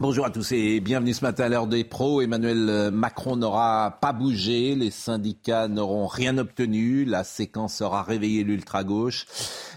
Bonjour à tous et bienvenue ce matin à l'heure des pros. Emmanuel Macron n'aura pas bougé, les syndicats n'auront rien obtenu, la séquence aura réveillé l'ultra-gauche.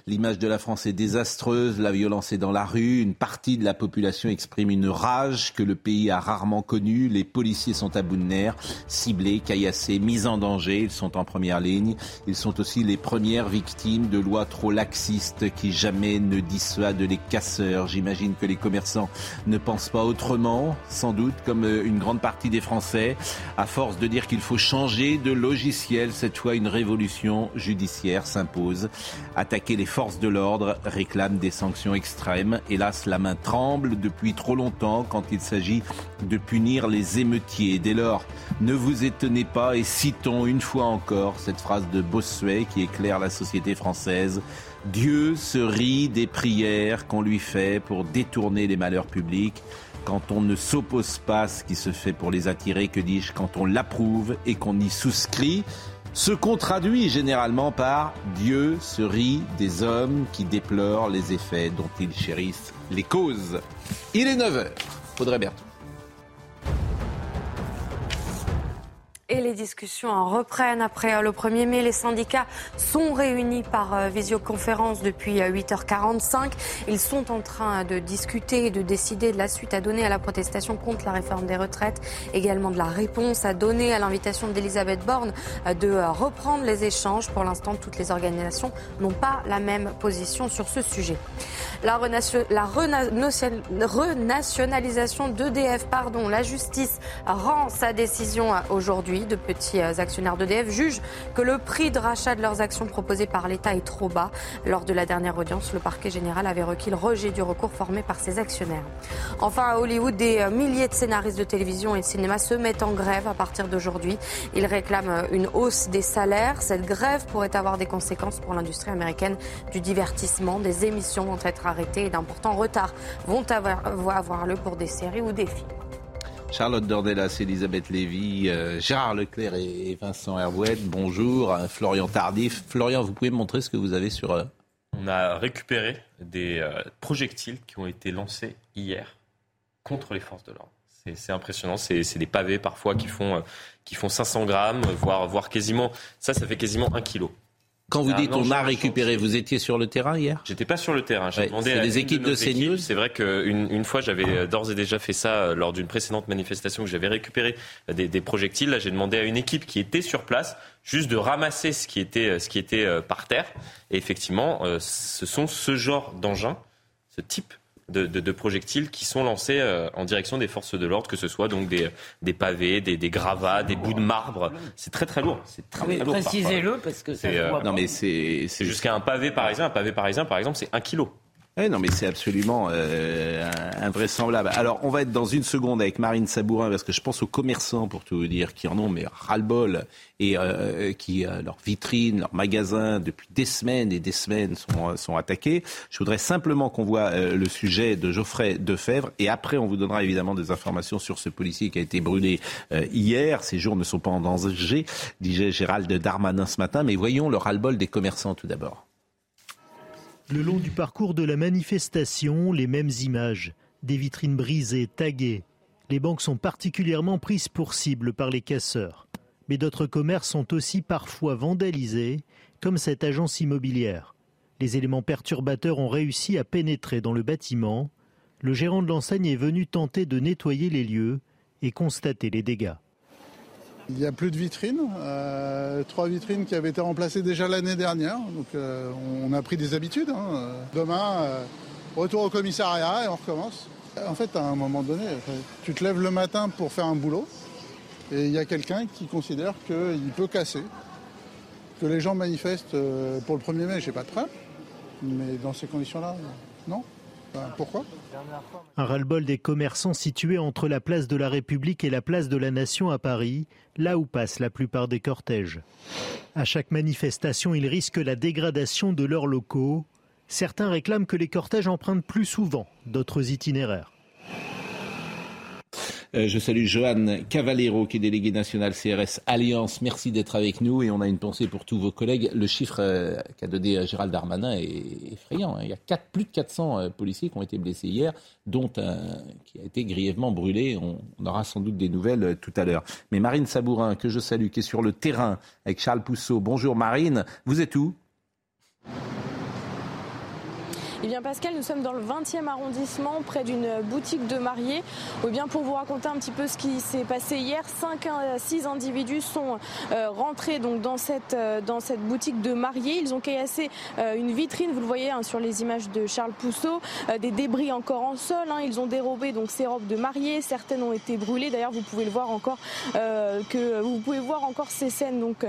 L'image de la France est désastreuse, la violence est dans la rue, une partie de la population exprime une rage que le pays a rarement connue, les policiers sont à bout de nerfs, ciblés, caillassés, mis en danger, ils sont en première ligne, ils sont aussi les premières victimes de lois trop laxistes qui jamais ne dissuadent les casseurs. J'imagine que les commerçants ne pensent pas autrement, sans doute comme une grande partie des Français, à force de dire qu'il faut changer de logiciel, cette fois une révolution judiciaire s'impose. Attaquer les forces de l'ordre réclament des sanctions extrêmes. Hélas, la main tremble depuis trop longtemps quand il s'agit de punir les émeutiers. Dès lors, ne vous étonnez pas et citons une fois encore cette phrase de Bossuet qui éclaire la société française. Dieu se rit des prières qu'on lui fait pour détourner les malheurs publics. Quand on ne s'oppose pas à ce qui se fait pour les attirer, que dis-je, quand on l'approuve et qu'on y souscrit, ce qu'on traduit généralement par Dieu se rit des hommes qui déplorent les effets dont ils chérissent les causes. Il est 9h. Faudrait Berthaud. Et les discussions reprennent après le 1er mai. Les syndicats sont réunis par visioconférence depuis 8h45. Ils sont en train de discuter et de décider de la suite à donner à la protestation contre la réforme des retraites, également de la réponse à donner à l'invitation d'Elisabeth Borne de reprendre les échanges. Pour l'instant, toutes les organisations n'ont pas la même position sur ce sujet. La, la renationalisation d'EDF, pardon, la justice rend sa décision aujourd'hui de petits actionnaires d'EDF jugent que le prix de rachat de leurs actions proposées par l'État est trop bas. Lors de la dernière audience, le parquet général avait requis le rejet du recours formé par ses actionnaires. Enfin, à Hollywood, des milliers de scénaristes de télévision et de cinéma se mettent en grève à partir d'aujourd'hui. Ils réclament une hausse des salaires. Cette grève pourrait avoir des conséquences pour l'industrie américaine du divertissement. Des émissions vont être arrêtées et d'importants retards vont avoir, avoir lieu pour des séries ou des films. Charlotte Dornelas, Elisabeth Lévy, euh, Gérard Leclerc et Vincent Herbouet. Bonjour. Euh, Florian Tardif. Florian, vous pouvez me montrer ce que vous avez sur... Euh... On a récupéré des projectiles qui ont été lancés hier contre les forces de l'ordre. C'est impressionnant. C'est des pavés parfois qui font, qui font 500 grammes, voire, voire quasiment... Ça, ça fait quasiment un kilo. Quand vous dites on a récupéré, vous étiez sur le terrain hier? J'étais pas sur le terrain. J'ai ouais, demandé à des équipes de, CNews. C'est vrai qu'une une fois, j'avais d'ores et déjà fait ça lors d'une précédente manifestation que j'avais récupéré des, des, projectiles. Là, j'ai demandé à une équipe qui était sur place juste de ramasser ce qui était, ce qui était par terre. Et effectivement, ce sont ce genre d'engins, ce type de, de, de, projectiles qui sont lancés euh, en direction des forces de l'ordre, que ce soit donc des, des pavés, des, des, gravats, des bouts de marbre. C'est très très lourd. C'est très, très lourd. Précisez-le parce que c'est. Euh, non mais c'est jusqu'à un pavé parisien. Un pavé parisien, par exemple, c'est un kilo. Eh non, mais c'est absolument euh, invraisemblable. Alors, on va être dans une seconde avec Marine Sabourin, parce que je pense aux commerçants, pour tout vous dire, qui en ont mais ras-le-bol, et euh, qui, euh, leurs vitrines, leurs magasins, depuis des semaines et des semaines, sont, sont attaqués. Je voudrais simplement qu'on voit le sujet de Geoffrey Defebvre, et après, on vous donnera évidemment des informations sur ce policier qui a été brûlé hier. Ces jours ne sont pas en danger, disait Gérald Darmanin ce matin, mais voyons le ras-le-bol des commerçants tout d'abord. Le long du parcours de la manifestation, les mêmes images. Des vitrines brisées, taguées. Les banques sont particulièrement prises pour cible par les casseurs. Mais d'autres commerces sont aussi parfois vandalisés, comme cette agence immobilière. Les éléments perturbateurs ont réussi à pénétrer dans le bâtiment. Le gérant de l'enseigne est venu tenter de nettoyer les lieux et constater les dégâts. Il n'y a plus de vitrines, euh, trois vitrines qui avaient été remplacées déjà l'année dernière. Donc euh, on a pris des habitudes. Hein. Demain, euh, retour au commissariat et on recommence. En fait, à un moment donné, tu te lèves le matin pour faire un boulot et il y a quelqu'un qui considère qu'il peut casser, que les gens manifestent pour le 1er mai, j'ai pas de preuve. Mais dans ces conditions-là, non. Pourquoi? Un ras-le-bol des commerçants situés entre la place de la République et la place de la Nation à Paris, là où passent la plupart des cortèges. À chaque manifestation, ils risquent la dégradation de leurs locaux. Certains réclament que les cortèges empruntent plus souvent d'autres itinéraires. Euh, je salue Johan Cavallero, qui est délégué national CRS Alliance. Merci d'être avec nous et on a une pensée pour tous vos collègues. Le chiffre euh, qu'a donné euh, Gérald Darmanin est effrayant. Hein. Il y a plus de 400 policiers qui ont été blessés hier, dont un qui a été grièvement brûlé. On, aura sans doute des nouvelles tout à l'heure. Mais Marine Sabourin, que je salue, qui est sur le terrain avec Charles Pousseau. Bonjour Marine, vous êtes où? Eh bien Pascal, nous sommes dans le 20e arrondissement, près d'une boutique de mariés. Eh bien pour vous raconter un petit peu ce qui s'est passé hier, 5 à 6 individus sont euh, rentrés donc dans cette euh, dans cette boutique de mariés. Ils ont caillassé euh, une vitrine, vous le voyez hein, sur les images de Charles Pousseau, des débris encore en sol. Hein. Ils ont dérobé donc ces robes de mariés. Certaines ont été brûlées. D'ailleurs, vous pouvez le voir encore que vous pouvez voir encore ces scènes donc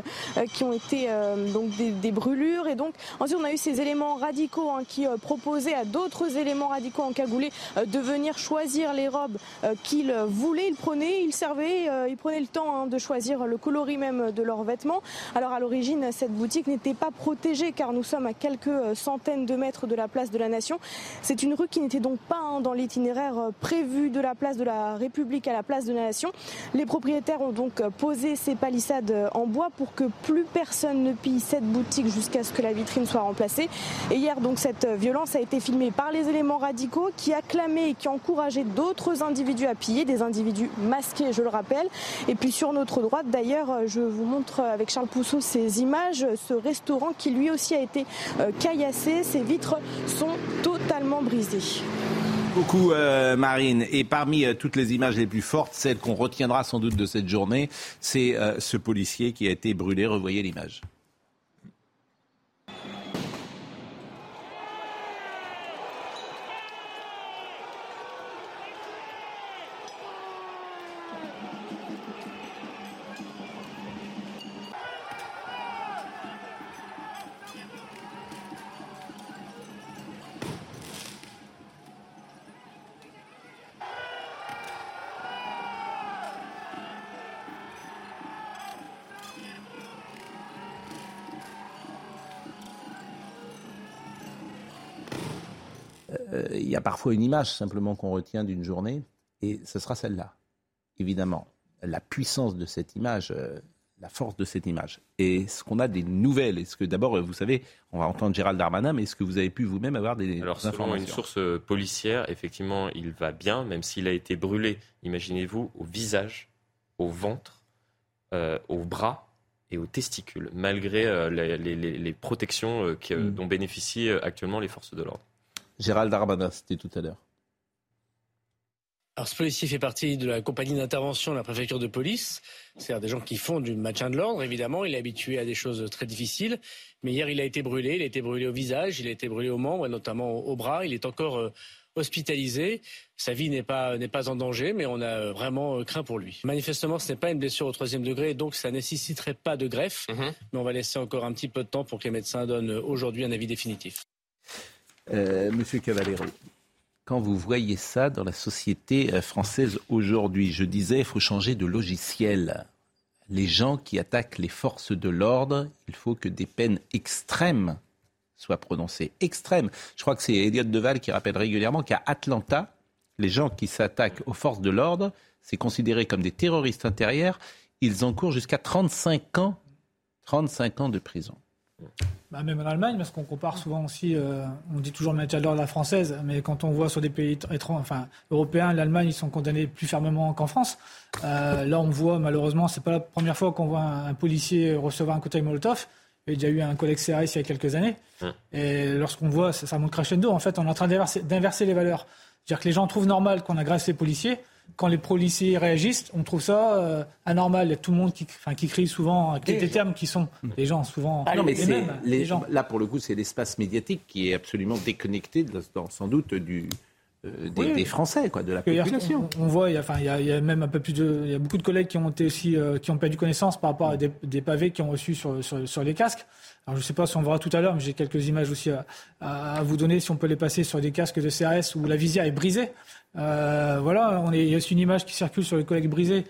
qui ont été donc des, brûlures. Et donc ensuite on a eu ces éléments radicaux hein, qui proposent proposer à d'autres éléments radicaux encagoulés euh, de venir choisir les robes euh, qu'ils voulaient. Ils prenaient, ils servaient, euh, ils prenaient le temps hein, de choisir le coloris même de leurs vêtements. Alors à l'origine, cette boutique n'était pas protégée car nous sommes à quelques centaines de mètres de la place de la Nation. C'est une rue qui n'était donc pas hein, dans l'itinéraire prévu de la place de la République à la place de la Nation. Les propriétaires ont donc posé ces palissades en bois pour que plus personne ne pille cette boutique jusqu'à ce que la vitrine soit remplacée. Et hier, donc, cette violence a été filmé par les éléments radicaux qui acclamaient et qui encourageaient d'autres individus à piller, des individus masqués, je le rappelle. Et puis sur notre droite, d'ailleurs, je vous montre avec Charles Pousseau ces images, ce restaurant qui lui aussi a été euh, caillassé. Ses vitres sont totalement brisées beaucoup, euh, Marine. Et parmi euh, toutes les images les plus fortes, celle qu'on retiendra sans doute de cette journée, c'est ce policier qui a été brûlé. Revoyez l'image. Parfois une image simplement qu'on retient d'une journée, et ce sera celle-là, évidemment. La puissance de cette image, euh, la force de cette image. Et est-ce qu'on a des nouvelles Est-ce que d'abord, vous savez, on va entendre Gérald Darmanin, mais est-ce que vous avez pu vous-même avoir des Alors, selon une source euh, policière, effectivement, il va bien, même s'il a été brûlé, imaginez-vous, au visage, au ventre, euh, au bras et aux testicules, malgré les, protections mm. dont bénéficient actuellement les forces de l'ordre. Gérald Darmanin, c'était tout à l'heure. Alors, ce policier fait partie de la compagnie d'intervention de la préfecture de police. C'est-à-dire des gens qui font du maintien de l'ordre, évidemment. Il est habitué à des choses très difficiles. Mais hier, il a été brûlé. Il a été brûlé au visage, il a été brûlé aux membres, et notamment au, bras. Il est encore euh, hospitalisé. Sa vie n'est pas, n'est pas en danger, mais on a vraiment euh, craint pour lui. Manifestement, ce n'est pas une blessure au troisième degré, donc ça nécessiterait pas de greffe. Mhm. Mais on va laisser encore un petit peu de temps pour que les médecins donnent aujourd'hui un avis définitif. Euh, Monsieur Cavallero, quand vous voyez ça dans la société euh, française aujourd'hui, je disais, il faut changer de logiciel. Les gens qui attaquent les forces de l'ordre, il faut que des peines extrêmes soient prononcées. Extrêmes. Je crois que c'est Elliot Deval qui rappelle régulièrement qu'à Atlanta, les gens qui s'attaquent aux forces de l'ordre, c'est considéré comme des terroristes intérieurs. Ils encourent jusqu'à 35 ans, 35 ans de prison. Bah, même en Allemagne, parce qu'on compare souvent aussi, euh, on dit toujours le maintien de l'ordre à la française, mais quand on voit sur des pays étrangers, enfin européens, l'Allemagne, ils sont condamnés plus fermement qu'en France. Euh, là, on voit malheureusement, c'est pas la première fois qu'on voit un, policier recevoir un cocktail Molotov. Il y a déjà eu un collègue CRS il y a quelques années. Et lorsqu'on voit, ça, ça monte crescendo. En fait, on est en train d'inverser les valeurs. C'est-à-dire que les gens trouvent normal qu'on agresse les policiers quand les policiers réagissent, on trouve ça euh, anormal. Il y a tout le monde qui, enfin, qui crie souvent, avec des termes qui sont les gens souvent. Ah non, mais les, gens. Là, pour le coup, c'est l'espace médiatique qui est absolument déconnecté, sans doute, du, des, Français, quoi, de la population. On, voit, il y, a, enfin, il, y a, même un peu plus de, il y a beaucoup de collègues qui ont été aussi, qui ont perdu connaissance par rapport à des, pavés qu'ils ont reçus sur, sur, les casques. Alors je ne sais pas si on verra tout à l'heure, mais j'ai quelques images aussi à, vous donner si on peut les passer sur des casques de CRS où la visière est brisée. voilà, on est, il y a aussi une image qui circule sur les collègues brisés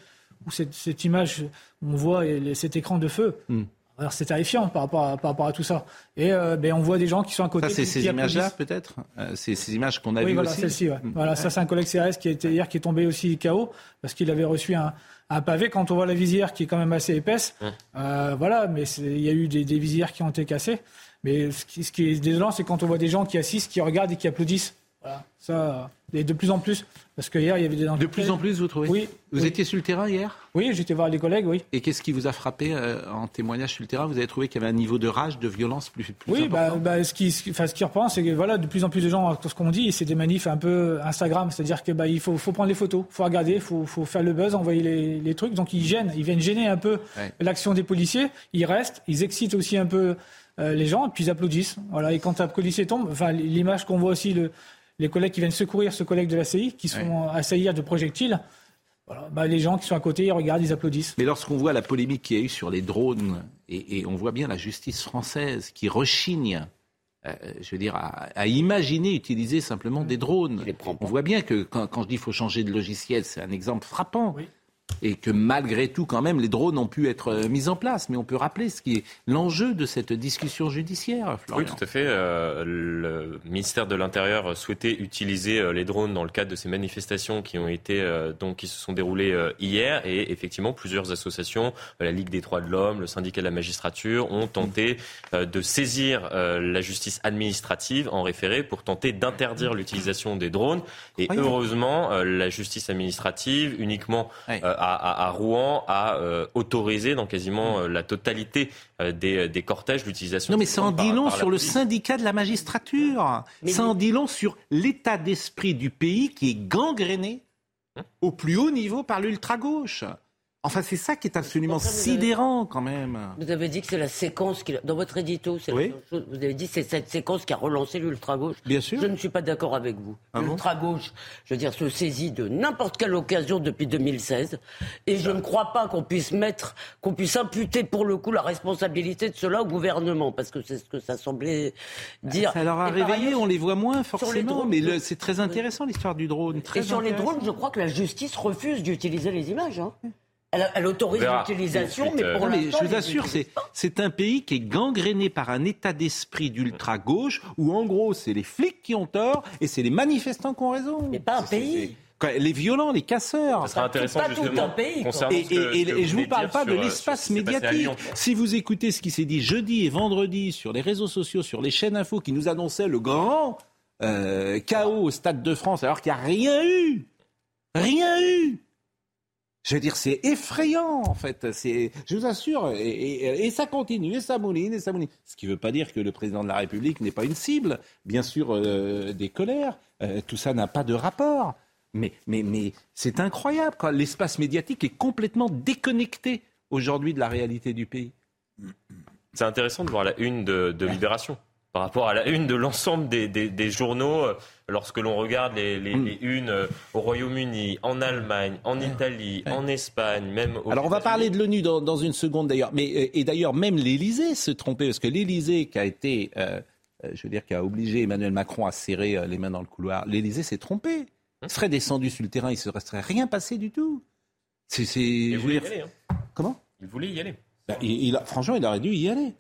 où cette, cette image, on voit cet écran de feu. Hmm. Alors c'est terrifiant par rapport, à, par rapport à tout ça. Et euh, ben, on voit des gens qui sont à côté. Ça, c'est ces images-là, peut-être? Euh, C'est ces images qu'on a oui, vues voilà, aussi celle-ci, ouais. Voilà, ça, c'est un collègue CRS qui était hier, qui est tombé aussi KO, parce qu'il avait reçu un, un, pavé. Quand on voit la visière qui est quand même assez épaisse, euh, voilà, mais il y a eu des, des, visières qui ont été cassées. Mais ce qui, ce qui est désolant, c'est quand on voit des gens qui assistent, qui regardent et qui applaudissent. Voilà, ça, et de plus en plus. Parce que hier, il y avait des De plus en plus, vous trouvez Oui. Vous étiez sur le terrain hier Oui, j'étais voir les collègues, oui. Et qu'est-ce qui vous a frappé euh, en témoignage sur le terrain? Vous avez trouvé qu'il y avait un niveau de rage, de violence plus, plus oui, bah, bah, ce qui, enfin, ce qui reprend, c'est que voilà, de plus en plus de gens, ce qu'on dit, c'est des manifs un peu Instagram, c'est-à-dire que bah, il faut, faut prendre les photos, faut regarder, il faut, faut faire le buzz, envoyer les, les, trucs. Donc ils gênent, ils viennent gêner un peu l'action des policiers. Ils restent, ils excitent aussi un peu euh, les gens, et puis ils applaudissent. Voilà. Et quand un policier tombe, enfin, l'image qu'on voit aussi le les collègues qui viennent secourir ce collègue de la CI, qui sont assaillis de projectiles, bah, les gens qui sont à côté, ils regardent, ils applaudissent. Mais lorsqu'on voit la polémique qu'il y a eu sur les drones, et, on voit bien la justice française qui rechigne, euh, je veux dire, à, imaginer utiliser simplement des drones. On voit bien que quand, quand je dis qu'il faut changer de logiciel, c'est un exemple frappant. Oui et que malgré tout, quand même, les drones ont pu être euh, mis en place. Mais on peut rappeler ce qui est l'enjeu de cette discussion judiciaire. Oui, tout à fait. Euh, le ministère de l'Intérieur souhaitait utiliser euh, les drones dans le cadre de ces manifestations qui ont été donc qui se sont déroulées hier, et effectivement, plusieurs associations, la Ligue des droits de l'homme, le syndicat de la magistrature, ont tenté de saisir la justice administrative en référé pour tenter d'interdire l'utilisation des drones. Et heureusement, la justice administrative uniquement à, Rouen a euh, autorisé dans quasiment euh, la totalité euh, des, cortèges l'utilisation. Non, mais ça en dit long sur le syndicat de la magistrature. ça en dit long sur l'état d'esprit du pays qui est gangréné hein au plus haut niveau par l'ultra-gauche. Enfin, c'est ça qui est absolument sidérant quand même. Vous avez dit que c'est la séquence qui, dans votre édito, c'est oui. Vous avez dit que c'est cette séquence qui a relancé l'ultra-gauche. Bien sûr. Je ne suis pas d'accord avec vous. Ah L'ultra-gauche, je veux dire, se saisit de n'importe quelle occasion depuis 2016. Et je ne crois pas qu'on puisse mettre, qu'on puisse imputer pour le coup la responsabilité de cela au gouvernement, parce que c'est ce que ça semblait dire. Ça leur a réveillé, on les voit moins forcément, mais c'est très intéressant l'histoire du drone. Très et sur les drones, je crois que la justice refuse d'utiliser les images. Hein. Elle, autorise l'utilisation, mais pour l'instant... Je vous assure, c'est un pays qui est gangréné par un état d'esprit d'ultra-gauche, où en gros, c'est les flics qui ont tort et c'est les manifestants qui ont raison. Mais pas un pays les violents, les casseurs. Ça sera intéressant pas justement. Tout un pays, et, et, je vous parle pas de l'espace médiatique. Si vous écoutez ce qui s'est dit jeudi et vendredi sur les réseaux sociaux, sur les chaînes info qui nous annonçaient le grand euh, chaos au Stade de France, alors qu'il n'y a rien eu, rien eu. Je veux dire, c'est effrayant, en fait. Je vous assure, et, ça continue, et ça mouline, et ça mouline. Ce qui ne veut pas dire que le président de la République n'est pas une cible, bien sûr, euh, des colères. Euh, tout ça n'a pas de rapport. Mais, c'est incroyable, quand l'espace médiatique est complètement déconnecté aujourd'hui de la réalité du pays. C'est intéressant de voir la une de, Libération par rapport à la une de l'ensemble des, des, journaux, euh, lorsque l'on regarde les, les, mm. unes euh, au Royaume-Uni, en Allemagne, en Italie, en Espagne, même au Alors on va parler de l'ONU dans, dans, une seconde d'ailleurs, mais euh, et d'ailleurs même l'Élysée se trompait parce que l'Élysée qui a été, je veux dire, qui a obligé Emmanuel Macron à serrer les mains dans le couloir, l'Élysée s'est trompé. Il serait descendu sur le terrain, il ne se resterait rien passé du tout. C'est, il voulait y aller. Hein. Comment? Il voulait y aller. Bah, il, franchement, il aurait dû y aller.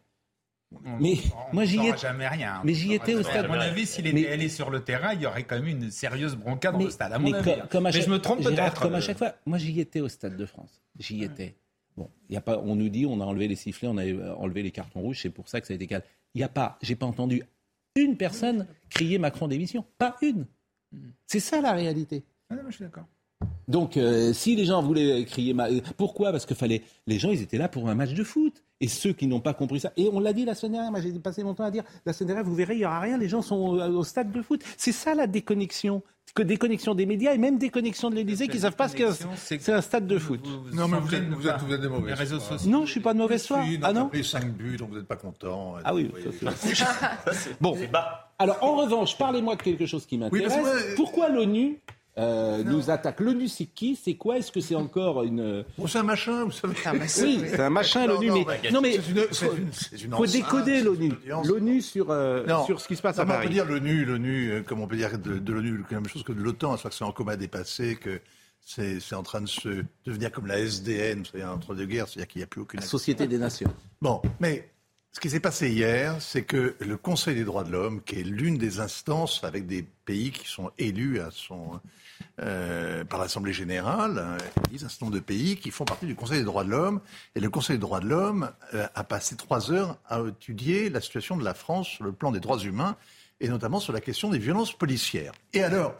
Mais moi j'y étais. jamais rien. Mais j'y étais au stade. À mon avis, s'il était allé sur le terrain, il y aurait quand même une sérieuse broncade dans le stade. À mon avis. Hein. mais je me trompe peut-être. Comme à chaque fois, moi j'y étais au stade de France. J'y étais. Bon, y a pas. On nous dit, on a enlevé les sifflets, on a enlevé les cartons rouges. C'est pour ça que ça a été calme. Il y a pas. J'ai pas entendu une personne crier Macron démission. Pas une. C'est ça la réalité. Ah non, je suis d'accord. Donc, euh, si les gens voulaient crier, pourquoi? Parce que fallait, les gens, ils étaient là pour un match de foot. Et ceux qui n'ont pas compris ça, et on l'a dit la semaine dernière, moi j'ai passé mon temps à dire, la semaine dernière, vous verrez, il n'y aura rien, les gens sont au, stade de foot. C'est ça la déconnexion que déconnexion des médias et même déconnexion de l'Élysée qui ne savent pas ce que c'est un stade de foot. non, mais vous êtes, vous, êtes, vous êtes, de mauvaise réseaux sociaux. Non, je ne suis pas de mauvaise foi. ah non? pris 5 buts, donc vous n'êtes pas content. Ah oui, bon. Alors, en revanche, parlez-moi de quelque chose qui m'intéresse. Pourquoi l'ONU euh, nous attaque. L'ONU, c'est qui C'est quoi Est-ce que c'est encore une. Bon, c'est un machin, vous savez. Oui, c'est un machin, l'ONU. Mais... Non, mais. Il faut décoder l'ONU. L'ONU sur, euh, sur ce qui se passe à Paris. On peut dire l'ONU, l'ONU, euh, comme on peut dire de, l'ONU, la même chose que de l'OTAN, soit que c'est en coma dépassé, que c'est en train de se devenir comme la SDN, vous savez, entre deux guerres, c'est-à-dire qu'il n'y a plus aucune. La Société des Nations. Bon, mais ce qui s'est passé hier, c'est que le Conseil des droits de l'homme, qui est l'une des instances avec des pays qui sont élus à son, euh, par l'Assemblée générale, a un certain nombre de pays qui font partie du Conseil des droits de l'homme. Et le Conseil des droits de l'homme euh, a passé trois heures à étudier la situation de la France sur le plan des droits humains, et notamment sur la question des violences policières. Et alors,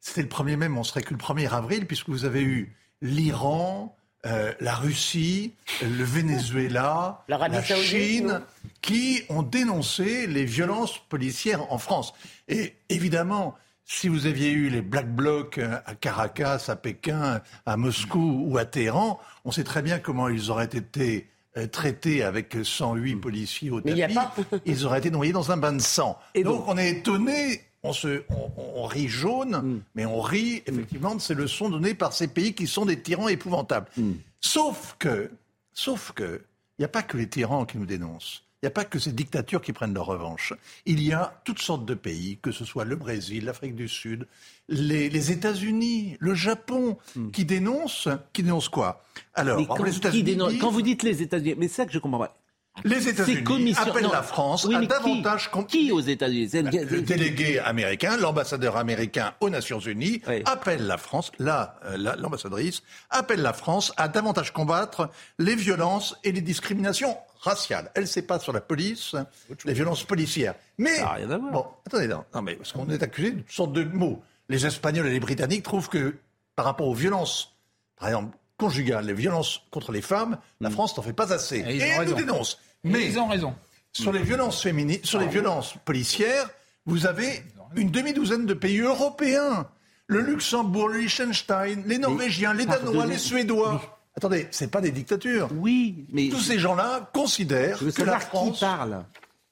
c'était le 1er mai, mais on serait que le 1er avril, puisque vous avez eu l'Iran, euh, la Russie, le Venezuela, la Chine, qui ont dénoncé les violences policières en France. Et évidemment, si vous aviez eu les Black Blocs euh, à Caracas, à Pékin, à Moscou ou à Téhéran, on sait très bien comment ils auraient été euh, traités avec 108 policiers au tapis. ils auraient été noyés dans un bain de sang. Et donc, on est étonné on, se, on, rit jaune, mm. mais on rit effectivement de ces leçons données par ces pays qui sont des tyrans épouvantables. Mm. Sauf que, sauf que, il n'y a pas que les tyrans qui nous dénoncent. Il n'y a pas que ces dictatures qui prennent leur revanche. Il y a toutes sortes de pays, que ce soit le Brésil, l'Afrique du Sud, les, États-Unis, le Japon, mm. qui dénoncent, qui dénoncent quoi? Alors, quand, quand vous dites les États-Unis, mais c'est ça que je comprends pas. Les États-Unis appellent la France à davantage... Qui, qui aux États-Unis Le délégué américain, l'ambassadeur américain aux Nations Unies, appelle la France, euh, l'ambassadrice, appelle la France à davantage combattre les violences et les discriminations raciales. Elle ne sait pas sur la police, les violences policières. Mais, bon, attendez, non, non mais parce qu'on est accusé de toutes sortes de mots. Les Espagnols et les Britanniques trouvent que, par rapport aux violences, par exemple, conjugales, les violences contre les femmes, la mm. France n'en fait pas assez. Et, ils nous dénonce. Mais ils ont raison. Sur les violences féminines, sur les violences policières, vous avez une demi-douzaine de pays européens. Le Luxembourg, le Liechtenstein, les Norvégiens, les Danois, les Suédois. Attendez, c'est pas des dictatures. Oui, mais tous ces gens-là considèrent que la France. Qui parle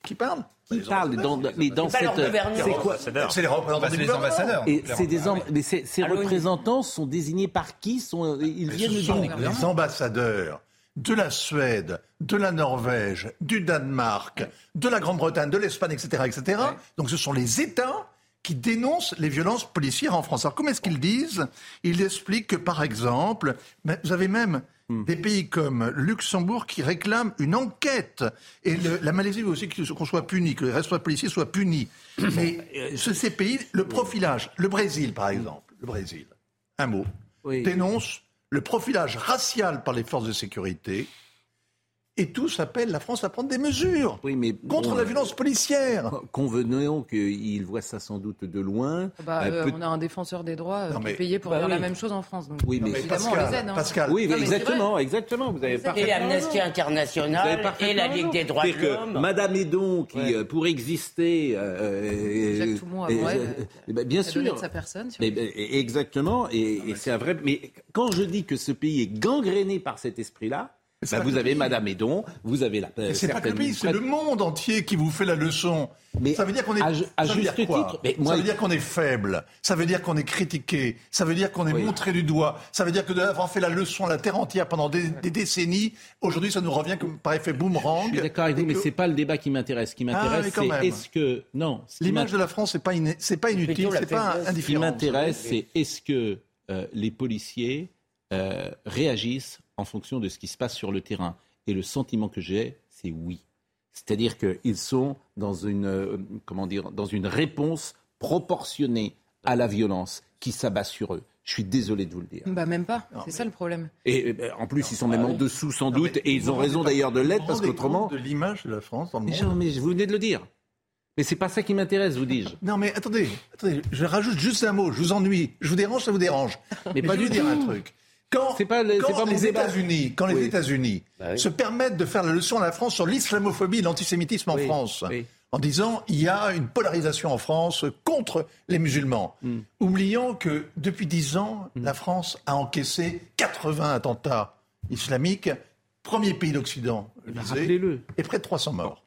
Qui parle qui parle dans, mais dans cette c'est quoi C'est les représentants des ambassadeurs. Et c'est des mais ces représentants sont désignés par qui sont ils viennent d'où Les ambassadeurs de la Suède, de la Norvège, du Danemark, de la Grande-Bretagne, de l'Espagne, etc., etc. Donc ce sont les États qui dénoncent les violences policières en France. Alors comment est-ce qu'ils disent? Ils expliquent que par exemple, vous avez même Hmm. Des pays comme Luxembourg qui réclament une enquête. Et la Malaisie veut aussi qu'on soit puni, que les responsables policiers soient punis. Mais euh, ces pays, le profilage, le Brésil par exemple, le Brésil, un mot, dénonce le profilage racial par les forces de sécurité et tous appellent la France à prendre des mesures contre la violence policière. Convenons qu'ils voient ça sans doute de loin. Ah bah, euh, on a un défenseur des droits euh, qui est payé pour bah faire la même chose en France. Donc, oui, mais évidemment, Pascal, on les aide. Hein. Pascal. Oui, exactement, exactement. Vous avez et l'Amnesty International et la Ligue des droits de l'homme. Madame Edon, qui euh, pour exister, Jacques Toumont ben, bien sûr, sa personne. Ben, exactement, et c'est un vrai. Mais quand je dis que ce pays est gangréné par cet esprit-là bah, vous avez Madame Edon, vous avez la. c'est pas que le pays, c'est le monde entier qui vous fait la leçon. Mais ça veut dire qu'on est. À, ça veut dire quoi Ça veut dire qu'on est faible. Ça veut dire qu'on est critiqué. Ça veut dire qu'on est montré du doigt. Ça veut dire que d'avoir fait la leçon à la terre entière pendant des, décennies, aujourd'hui, ça nous revient comme par effet boomerang. Je suis d'accord avec vous, mais c'est pas le débat qui m'intéresse. Ce qui m'intéresse, ah, c'est est-ce que non. L'image de la France, c'est pas c'est pas inutile, c'est pas indifférent. Ce qui m'intéresse, c'est est-ce que euh, les policiers euh, réagissent en fonction de ce qui se passe sur le terrain. Et le sentiment que j'ai, c'est oui. C'est-à-dire qu'ils sont dans une, euh, comment dire, dans une réponse proportionnée à la violence qui s'abat sur eux. Je suis désolé de vous le dire. Bah même pas, c'est ça le problème. Et, ben, en plus, ils sont même en dessous sans doute, et ils ont raison d'ailleurs de l'être parce qu'autrement. de l'image de la France dans le monde. Mais, vous venez de le dire. Mais c'est pas ça qui m'intéresse, vous dis-je. Non, mais attendez, attendez, je rajoute juste un mot. Je vous ennuie. Je vous dérange, ça vous dérange. Mais, pas je du dire un truc. Quand, pas, les États-Unis, quand les États-Unis bah se permettent de faire la leçon à la France sur l'islamophobie et l'antisémitisme en France, en disant il y a une polarisation en France contre les musulmans, mm. oubliant que depuis dix ans, mm. la France a encaissé 80 attentats islamiques, premier pays d'Occident Rappelez-le. et près de 300 morts.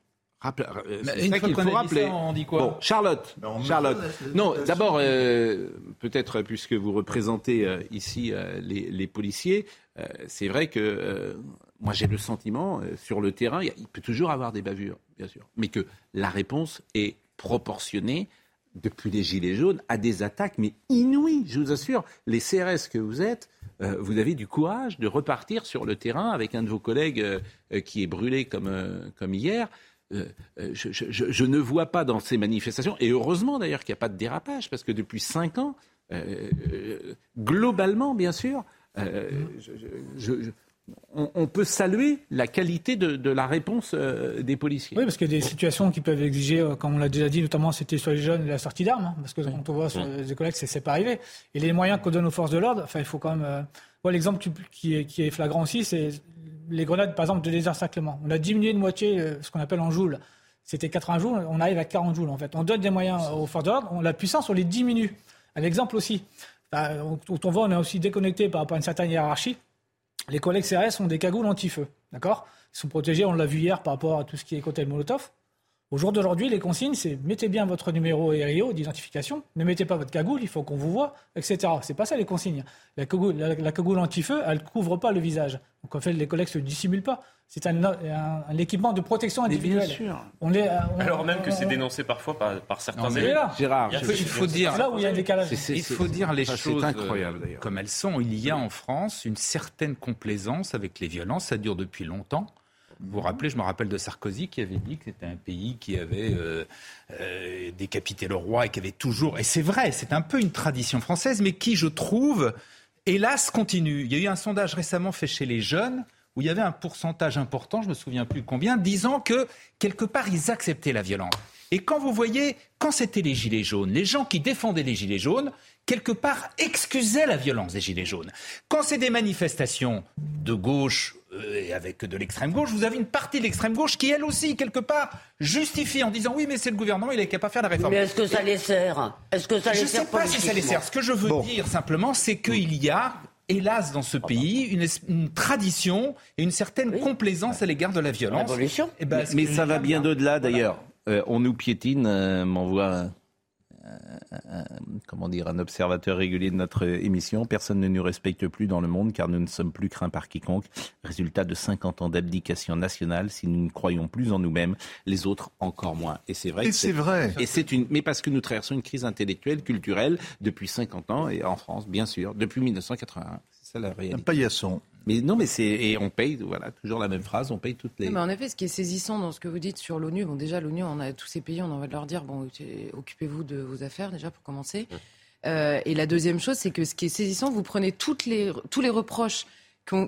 Euh, une fois faut rappeler. on dit quoi Charlotte. Charlotte. Non, d'abord, euh, peut-être puisque vous représentez euh, ici les, policiers, c'est vrai que moi j'ai le sentiment sur le terrain, il peut toujours avoir des bavures, bien sûr, mais que la réponse est proportionnée depuis les Gilets jaunes à des attaques, mais inouïes. Je vous assure, les CRS que vous êtes, vous avez du courage de repartir sur le terrain avec un de vos collègues qui est brûlé comme, comme hier. Euh, euh, je, ne vois pas dans ces manifestations, et heureusement d'ailleurs qu'il n'y a pas de dérapage, parce que depuis cinq ans, euh, globalement, bien sûr, on, peut saluer la qualité de, la réponse des policiers. Oui, parce qu'il y a des situations qui peuvent exiger, comme on l'a déjà dit, notamment c'était sur les jeunes, la sortie d'armes, hein, parce que quand on voit sur les collègues, c'est pas arrivé. Et les moyens qu'on donne aux forces de l'ordre, enfin, il faut quand même. L'exemple qui est flagrant aussi, c'est les grenades, par exemple, de désencerclement. On a diminué de moitié euh, ce qu'on appelle en joules. C'était 80 joules, on arrive à 40 joules en fait. On donne des moyens aux forces de l'ordre, la puissance, on les diminue. Un exemple aussi, bah, on voit, on est aussi déconnecté par rapport à une certaine hiérarchie. Les collègues CRS ont des cagoules anti-feu, d'accord? Ils sont protégés, on l'a vu hier par rapport à tout ce qui est cocktail Molotov. Au jour d'aujourd'hui, les consignes, c'est mettez bien votre numéro RIO d'identification, ne mettez pas votre cagoule, il faut qu'on vous voit, etc. C'est pas ça les consignes. La cagoule, la, cagoule anti-feu, elle ne couvre pas le visage. Donc en fait, les collègues ne se dissimulent pas. C'est un, équipement de protection individuelle. Bien sûr. On est, Alors même que c'est dénoncé parfois par, certains élèves. Gérard, il faut, dire, là où il y a un décalage. il faut dire les choses incroyable, comme elles sont. Il y a en France une certaine complaisance avec les violences. Ça dure depuis longtemps. Vous vous rappelez, je me rappelle de Sarkozy qui avait dit que c'était un pays qui avait euh, euh, décapité le roi et qui avait toujours. Et c'est vrai, c'est un peu une tradition française, mais qui, je trouve, hélas, continue. Il y a eu un sondage récemment fait chez les jeunes où il y avait un pourcentage important, je me souviens plus combien, disant que quelque part ils acceptaient la violence. Et quand vous voyez, quand c'était les gilets jaunes, les gens qui défendaient les gilets jaunes, quelque part excusaient la violence des gilets jaunes. Quand c'est des manifestations de gauche et avec de l'extrême gauche, vous avez une partie de l'extrême gauche qui, elle aussi, quelque part, justifie en disant oui, mais c'est le gouvernement, il est capable de faire la réforme. Mais est-ce que ça les sert? Est-ce que ça Je ne sais pas si ça les sert. Ce que je veux dire simplement, c'est qu'il y a hélas, dans ce pays, une, tradition et une certaine complaisance à l'égard de la violence. Eh ben, mais, ça va bien au-delà, d'ailleurs. Euh, on nous piétine, euh, m'envoie comment dire, un observateur régulier de notre émission. Personne ne nous respecte plus dans le monde car nous ne sommes plus craints par quiconque. Résultat de 50 ans d'abdication nationale. Si nous ne croyons plus en nous-mêmes, les autres encore moins. Et c'est vrai. Et c'est vrai. Et c'est une, mais parce que nous traversons une crise intellectuelle, culturelle depuis 50 ans et en France, bien sûr, depuis 1981. Ça la réalité. Un paillasson. Mais non, mais c'est et on paye, voilà, toujours la même phrase, on paye toutes les. mais en effet, ce qui est saisissant dans ce que vous dites sur l'ONU, bon, déjà l'ONU, on a tous ces pays, on a envie de leur dire, bon, occupez-vous de vos affaires déjà pour commencer. Euh, et la deuxième chose, c'est que ce qui est saisissant, vous prenez toutes les, tous les reproches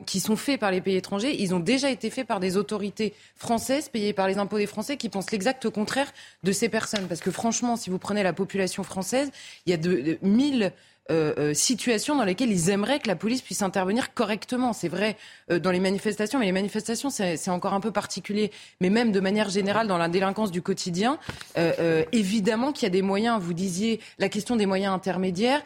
qui sont faits par les pays étrangers, ils ont déjà été faits par des autorités françaises payées par les impôts des Français qui pensent l'exact contraire de ces personnes. Parce que franchement, si vous prenez la population française, il y a de, de 1000 euh, euh, situations dans lesquelles ils aimeraient que la police puisse intervenir correctement. C'est vrai euh, dans les manifestations, mais les manifestations, c'est encore un peu particulier. Mais même de manière générale, dans la délinquance du quotidien, évidemment qu'il y a des moyens. Vous disiez la question des moyens intermédiaires.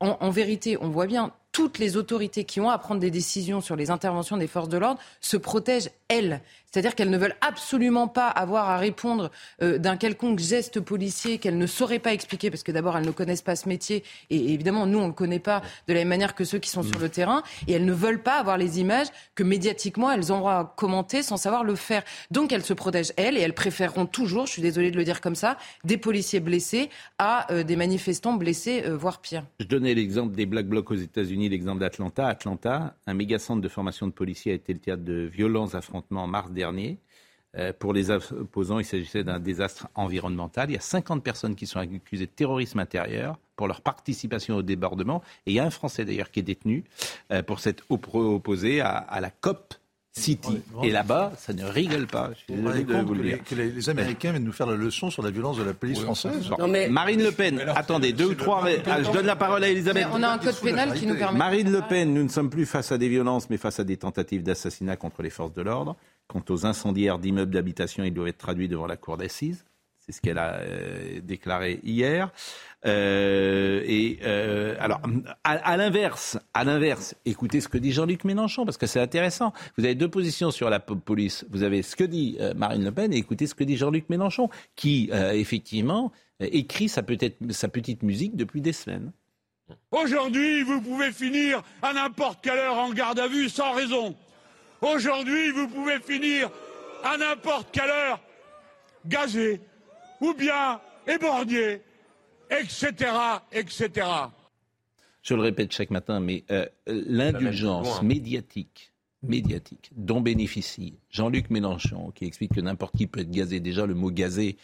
en, vérité, on voit bien toutes les autorités qui ont à prendre des décisions sur les interventions des forces de l'ordre se protègent, elles. C'est-à-dire qu'elles ne veulent absolument pas avoir à répondre euh, d'un quelconque geste policier qu'elles ne sauraient pas expliquer, parce que d'abord, elles ne connaissent pas ce métier, et évidemment, nous, on ne le connaît pas de la même manière que ceux qui sont sur le terrain, et elles ne veulent pas avoir les images que médiatiquement, elles auront à commenter sans savoir le faire. Donc, elles se protègent, elles, et elles préféreront toujours, je suis désolée de le dire comme ça, des policiers blessés à euh, des manifestants blessés, euh, voire pire. Je donnais l'exemple des Black Blocs aux États-Unis, l'exemple d'Atlanta. Atlanta, un méga centre de formation de policiers a été le théâtre de violents affrontements en mars dernier. Euh, pour les opposants, il s'agissait d'un désastre environnemental. Il y a 50 personnes qui sont accusées de terrorisme intérieur pour leur participation au débordement. Et il y a un Français d'ailleurs qui est détenu euh, pour s'être opposé à, la COP City. Et là-bas, ça ne rigole pas. Je suis désolé de vous le dire. Que les, Américains viennent nous faire la leçon sur la violence de la police française. Marine Le Pen, attendez, deux ou trois. Ah, je donne la parole à Elisabeth. on a un code pénal qui nous permet. Marine Le Pen, nous ne sommes plus face à des violences, mais face à des tentatives d'assassinat contre les forces de l'ordre. Quant aux incendiaires d'immeubles d'habitation, ils doivent être traduits devant la cour d'assises. C'est ce qu'elle a déclaré hier. Euh, et euh, alors, à, l'inverse, à l'inverse, écoutez ce que dit Jean-Luc Mélenchon parce que c'est intéressant. Vous avez deux positions sur la police. Vous avez ce que dit euh, Marine Le Pen et écoutez ce que dit Jean-Luc Mélenchon, qui effectivement écrit sa sa petite musique depuis des semaines. Aujourd'hui, vous pouvez finir à n'importe quelle heure en garde à vue sans raison. Aujourd'hui, vous pouvez finir à n'importe quelle heure gazé ou bien éborgné etc., etc. Je le répète chaque matin, mais euh, l'indulgence médiatique, médiatique dont bénéficie Jean-Luc Mélenchon, qui explique que n'importe qui peut être gazé. Déjà, le mot gazé,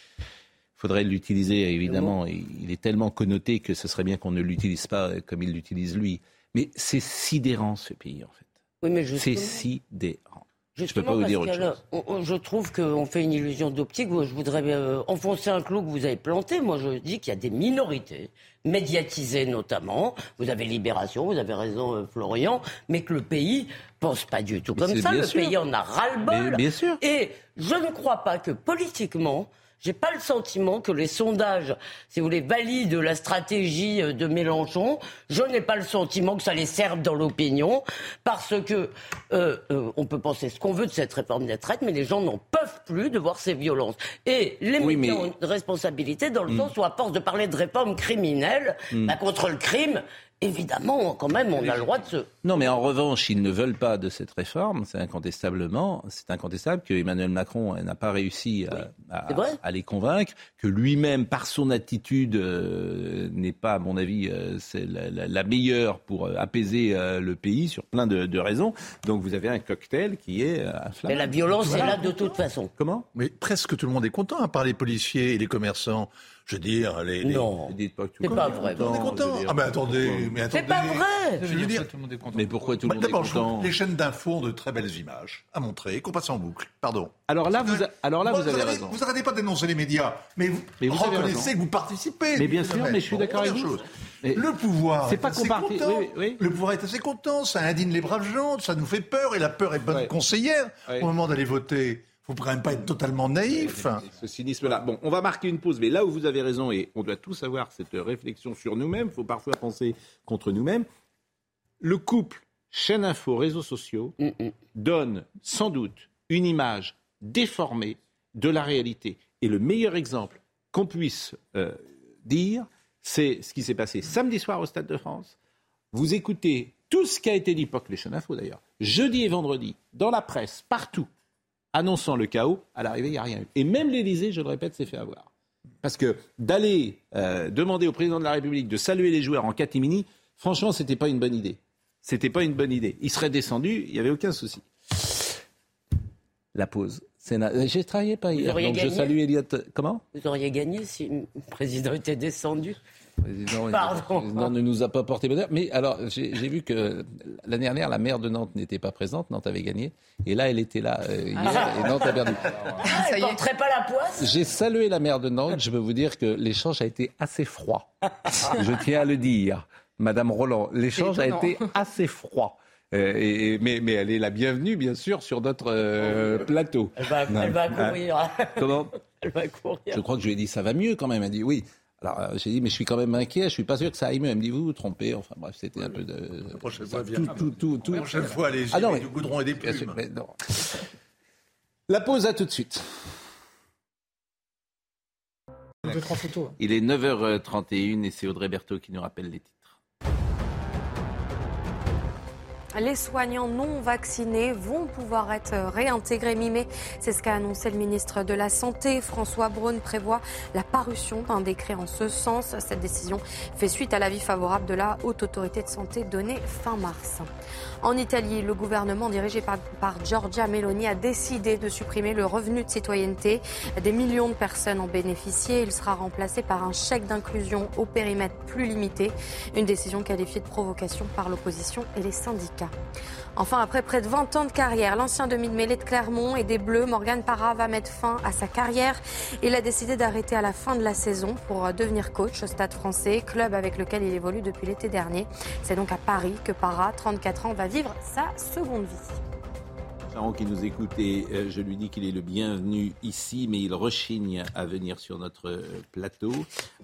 faudrait l'utiliser, évidemment. Il est tellement connoté que ce serait bien qu'on ne l'utilise pas euh, comme il l'utilise lui. Mais c'est sidérant, ce pays, en fait. Oui, mais c'est sidérant je peux pas vous dire autre chose. je trouve qu'on fait une illusion d'optique. Je voudrais euh, enfoncer un clou que vous avez planté. Moi, je dis qu'il y a des minorités, médiatisées notamment. Vous avez Libération, vous avez raison, euh, Florian, mais que le pays pense pas du tout comme ça. Le pays en a ras-le-bol. Bien sûr. Et je ne crois pas que politiquement, j'ai pas le sentiment que les sondages, si vous voulez, valident la stratégie euh, de Mélenchon. Je n'ai pas le sentiment que ça les serve dans l'opinion, parce que euh, euh, on peut penser ce qu'on veut de cette réforme des retraites, mais les gens n'en peuvent plus de voir ces violences. Et les médias ont une responsabilité dans le hmm. sens où, à force de parler de réforme criminelle, hmm. bah, contre le crime, évidemment, quand même, on a le droit de se. Non, mais en revanche, ils ne veulent pas de cette réforme. C'est incontestablement, c'est incontestable que Emmanuel Macron n'a pas réussi à, les convaincre, que lui-même, par son attitude, euh, n'est pas, à mon avis, euh, c'est la, meilleure pour euh, apaiser le pays sur plein de, raisons. Donc, vous avez un cocktail qui est. Mais la violence est là de toute façon. Comment? Mais presque tout le monde est content, à part les policiers et les commerçants. Je veux dire, les. Non. c'est pas vrai. Tout le monde est content. Ah, mais attendez, mais attendez. C'est pas vrai. Je veux dire, mais pourquoi tout le monde est content Les chaînes d'infos ont de très belles images à montrer, qu'on passe en boucle. Pardon. Alors là, vous, alors là, vous, avez raison. Vous n'arrêtez pas de dénoncer les médias, mais vous, reconnaissez que vous participez. Mais bien sûr, mais je suis d'accord avec vous. Le pouvoir, c'est pas content. Le pouvoir est assez content, ça indigne les braves gens, ça nous fait peur, et la peur est bonne conseillère au moment d'aller voter faut quand même pas être totalement naïf. Ce cynisme-là. Bon, on va marquer une pause, mais là où vous avez raison, et on doit tous avoir cette réflexion sur nous-mêmes, il faut parfois penser contre nous-mêmes, le couple chaîne info, réseaux sociaux, mm, mm. donne sans doute une image déformée de la réalité. Et le meilleur exemple qu'on puisse euh, dire, c'est ce qui s'est passé samedi soir au Stade de France. Vous écoutez tout ce qui a été dit, pas que les chaînes info d'ailleurs, jeudi et vendredi, dans la presse, partout, annonçant le chaos, à l'arrivée, il n'y a rien eu. Et même l'Élysée, je le répète, s'est fait avoir. Parce que d'aller euh, demander au président de la République de saluer les joueurs en catimini, franchement, ce n'était pas une bonne idée. C'était pas une bonne idée. Il serait descendu, il n'y avait aucun souci. La pause. J'ai travaillé pas hier, donc je salue Elliot. Comment? Vous auriez gagné si le président était descendu président, président ne nous a pas porté bonheur. Mais alors, j'ai vu que l'année dernière, la maire de Nantes n'était pas présente. Nantes avait gagné. Et là, elle était là euh, hier ah. et Nantes a perdu. Ah, elle ne pas la poisse J'ai salué la maire de Nantes. Je peux vous dire que l'échange a été assez froid. Je tiens à le dire. Madame Roland, l'échange a été assez froid. Euh, mais, mais, elle est la bienvenue, bien sûr, sur notre euh, plateau. Elle va, elle va courir. Comment Elle va courir. Je crois que je lui ai dit ça va mieux quand même. Elle dit oui. Alors euh, j'ai dit, mais je suis quand même inquiet, je suis pas sûr que ça aille mieux. Elle me dit, vous vous trompez. Enfin bref, c'était un peu de. La prochaine fois, tout, tout, tout, tout. La prochaine fois, allez-y, ah, du goudron et des plumes. La pause, à tout de suite. Il est 9h31 et c'est Audrey Berthaud qui nous rappelle les titres. Les soignants non vaccinés vont pouvoir être réintégrés mi-mai. C'est ce qu'a annoncé le ministre de la Santé. François Braun prévoit la parution d'un décret en ce sens. Cette décision fait suite à l'avis favorable de la Haute Autorité de Santé donné fin mars. En Italie, le gouvernement dirigé par, Giorgia Meloni a décidé de supprimer le revenu de citoyenneté. Des millions de personnes ont bénéficié. Il sera remplacé par un chèque d'inclusion au périmètre plus limité. Une décision qualifiée de provocation par l'opposition et les syndicats. Enfin, après près de 20 ans de carrière, l'ancien demi-de-mêlée de Clermont et des Bleus, Morgan Parra, va mettre fin à sa carrière. Il a décidé d'arrêter à la fin de la saison pour devenir coach au Stade français, club avec lequel il évolue depuis l'été dernier. C'est donc à Paris que Parra, 34 ans, va vivre sa seconde vie. Charon qui nous écoutait, euh, je lui dis qu'il est le bienvenu ici, mais il rechigne à venir sur notre plateau.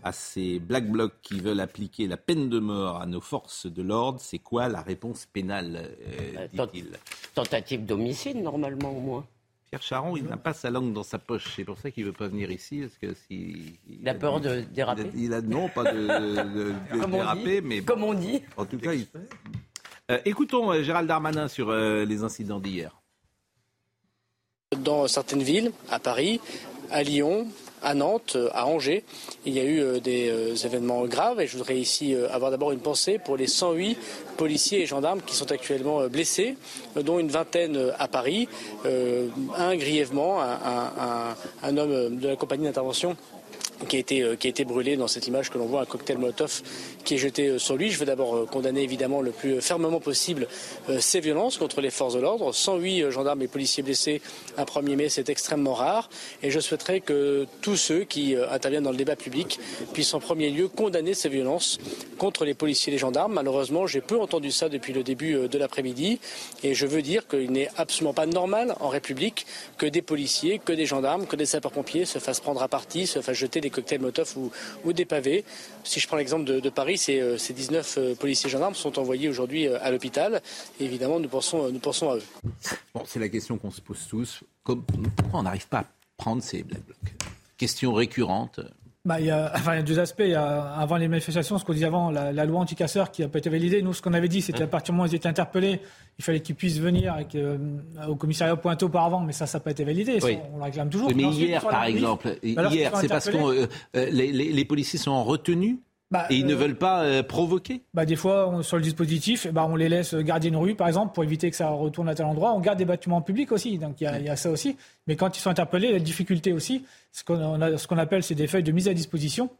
À ces black blocs qui veulent appliquer la peine de mort à nos forces de l'ordre, c'est quoi la réponse pénale, euh, dit-il Tentative d'homicide, normalement, au moins. Pierre Charon, il n'a pas sa langue dans sa poche. C'est pour ça qu'il ne veut pas venir ici. Parce que si, il, a peur de déraper. Il a, non, pas de, déraper, mais. Comme on dit. En tout cas, il... Euh, écoutons euh, Gérald Darmanin sur euh, les incidents d'hier. Dans certaines villes, à Paris, à Lyon, à Nantes, à Angers. Il y a eu des événements graves et je voudrais ici avoir d'abord une pensée pour les 108 policiers et gendarmes qui sont actuellement blessés, dont une vingtaine à Paris, un grièvement, un homme de la compagnie d'intervention qui a été, euh, qui a été brûlé dans cette image que l'on voit, un cocktail Molotov qui est jeté euh, sur lui. Je veux d'abord euh, condamner évidemment le plus fermement possible ces violences contre les forces de l'ordre. 108 gendarmes et policiers blessés un 1er mai, c'est extrêmement rare. Et je souhaiterais que tous ceux qui interviennent dans le débat public puissent en premier lieu condamner ces violences contre les policiers et les gendarmes. Malheureusement, j'ai peu entendu ça depuis le début de l'après-midi. Et je veux dire qu'il n'est absolument pas normal en République que des policiers, que des gendarmes, que des sapeurs-pompiers se fassent prendre à partie, se fassent jeter des cocktails Molotov ou, des pavés. Si je prends l'exemple de, Paris, ces, euh, ces 19 euh, policiers gendarmes sont envoyés aujourd'hui euh, à l'hôpital. évidemment, nous pensons, nous pensons à eux. Bon, c'est la question qu'on se pose tous. pourquoi on n'arrive pas à prendre ces black blocs? Question récurrente. Bah, il, y a, enfin, il y a deux aspects. Il y a, avant les manifestations, ce qu'on disait avant, la, la loi anti-casseurs qui n'a pas été validée. Nous, ce qu'on avait dit, c'était à partir du moment où ils étaient interpellés, il fallait qu'ils puissent venir avec, euh, au commissariat Pointeau auparavant, mais ça, ça n'a pas été validé. on le réclame toujours. mais hier, par exemple, hier, c'est parce que euh, euh, les, les, les, policiers sont en retenue bah, et ils ne veulent pas provoquer bah, Des fois, sur le dispositif, bah, on les laisse garder une rue, par exemple, pour éviter que ça retourne à tel endroit. On garde des bâtiments publics aussi, donc il y, y, a ça aussi. Mais quand ils sont interpellés, la difficulté aussi, ce qu'on ce qu'on appelle, c'est des feuilles de mise à disposition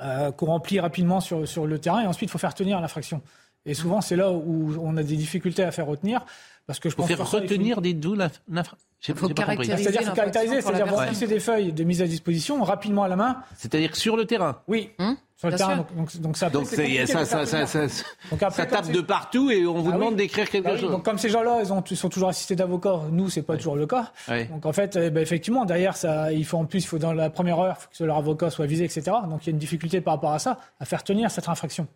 euh, qu'on remplit rapidement sur, sur le terrain, et ensuite, il faut faire tenir l'infraction. Et souvent, c'est là où on a des difficultés à faire retenir. Parce que je faut faire retenir des doux l'infraction. Il faut caractériser. C'est-à-dire caractériser, c'est-à-dire remplir des feuilles de mise à disposition rapidement à la main. C'est-à-dire sur le terrain. Oui. Hum sur le terrain. Donc, donc, donc, ça, donc ça, ça, ça, ça, donc après, ça tape de partout et on vous ah demande d'écrire quelque bah chose. donc comme ces gens-là, ils, ont, ils sont toujours assistés d'avocats. Nous, c'est pas toujours le cas. Donc en fait, eh ben, effectivement, derrière ça, il faut en plus, il faut dans la première heure, faut que leur avocat soit visé, etc. Donc il y a une difficulté par rapport à ça, à faire tenir cette infraction.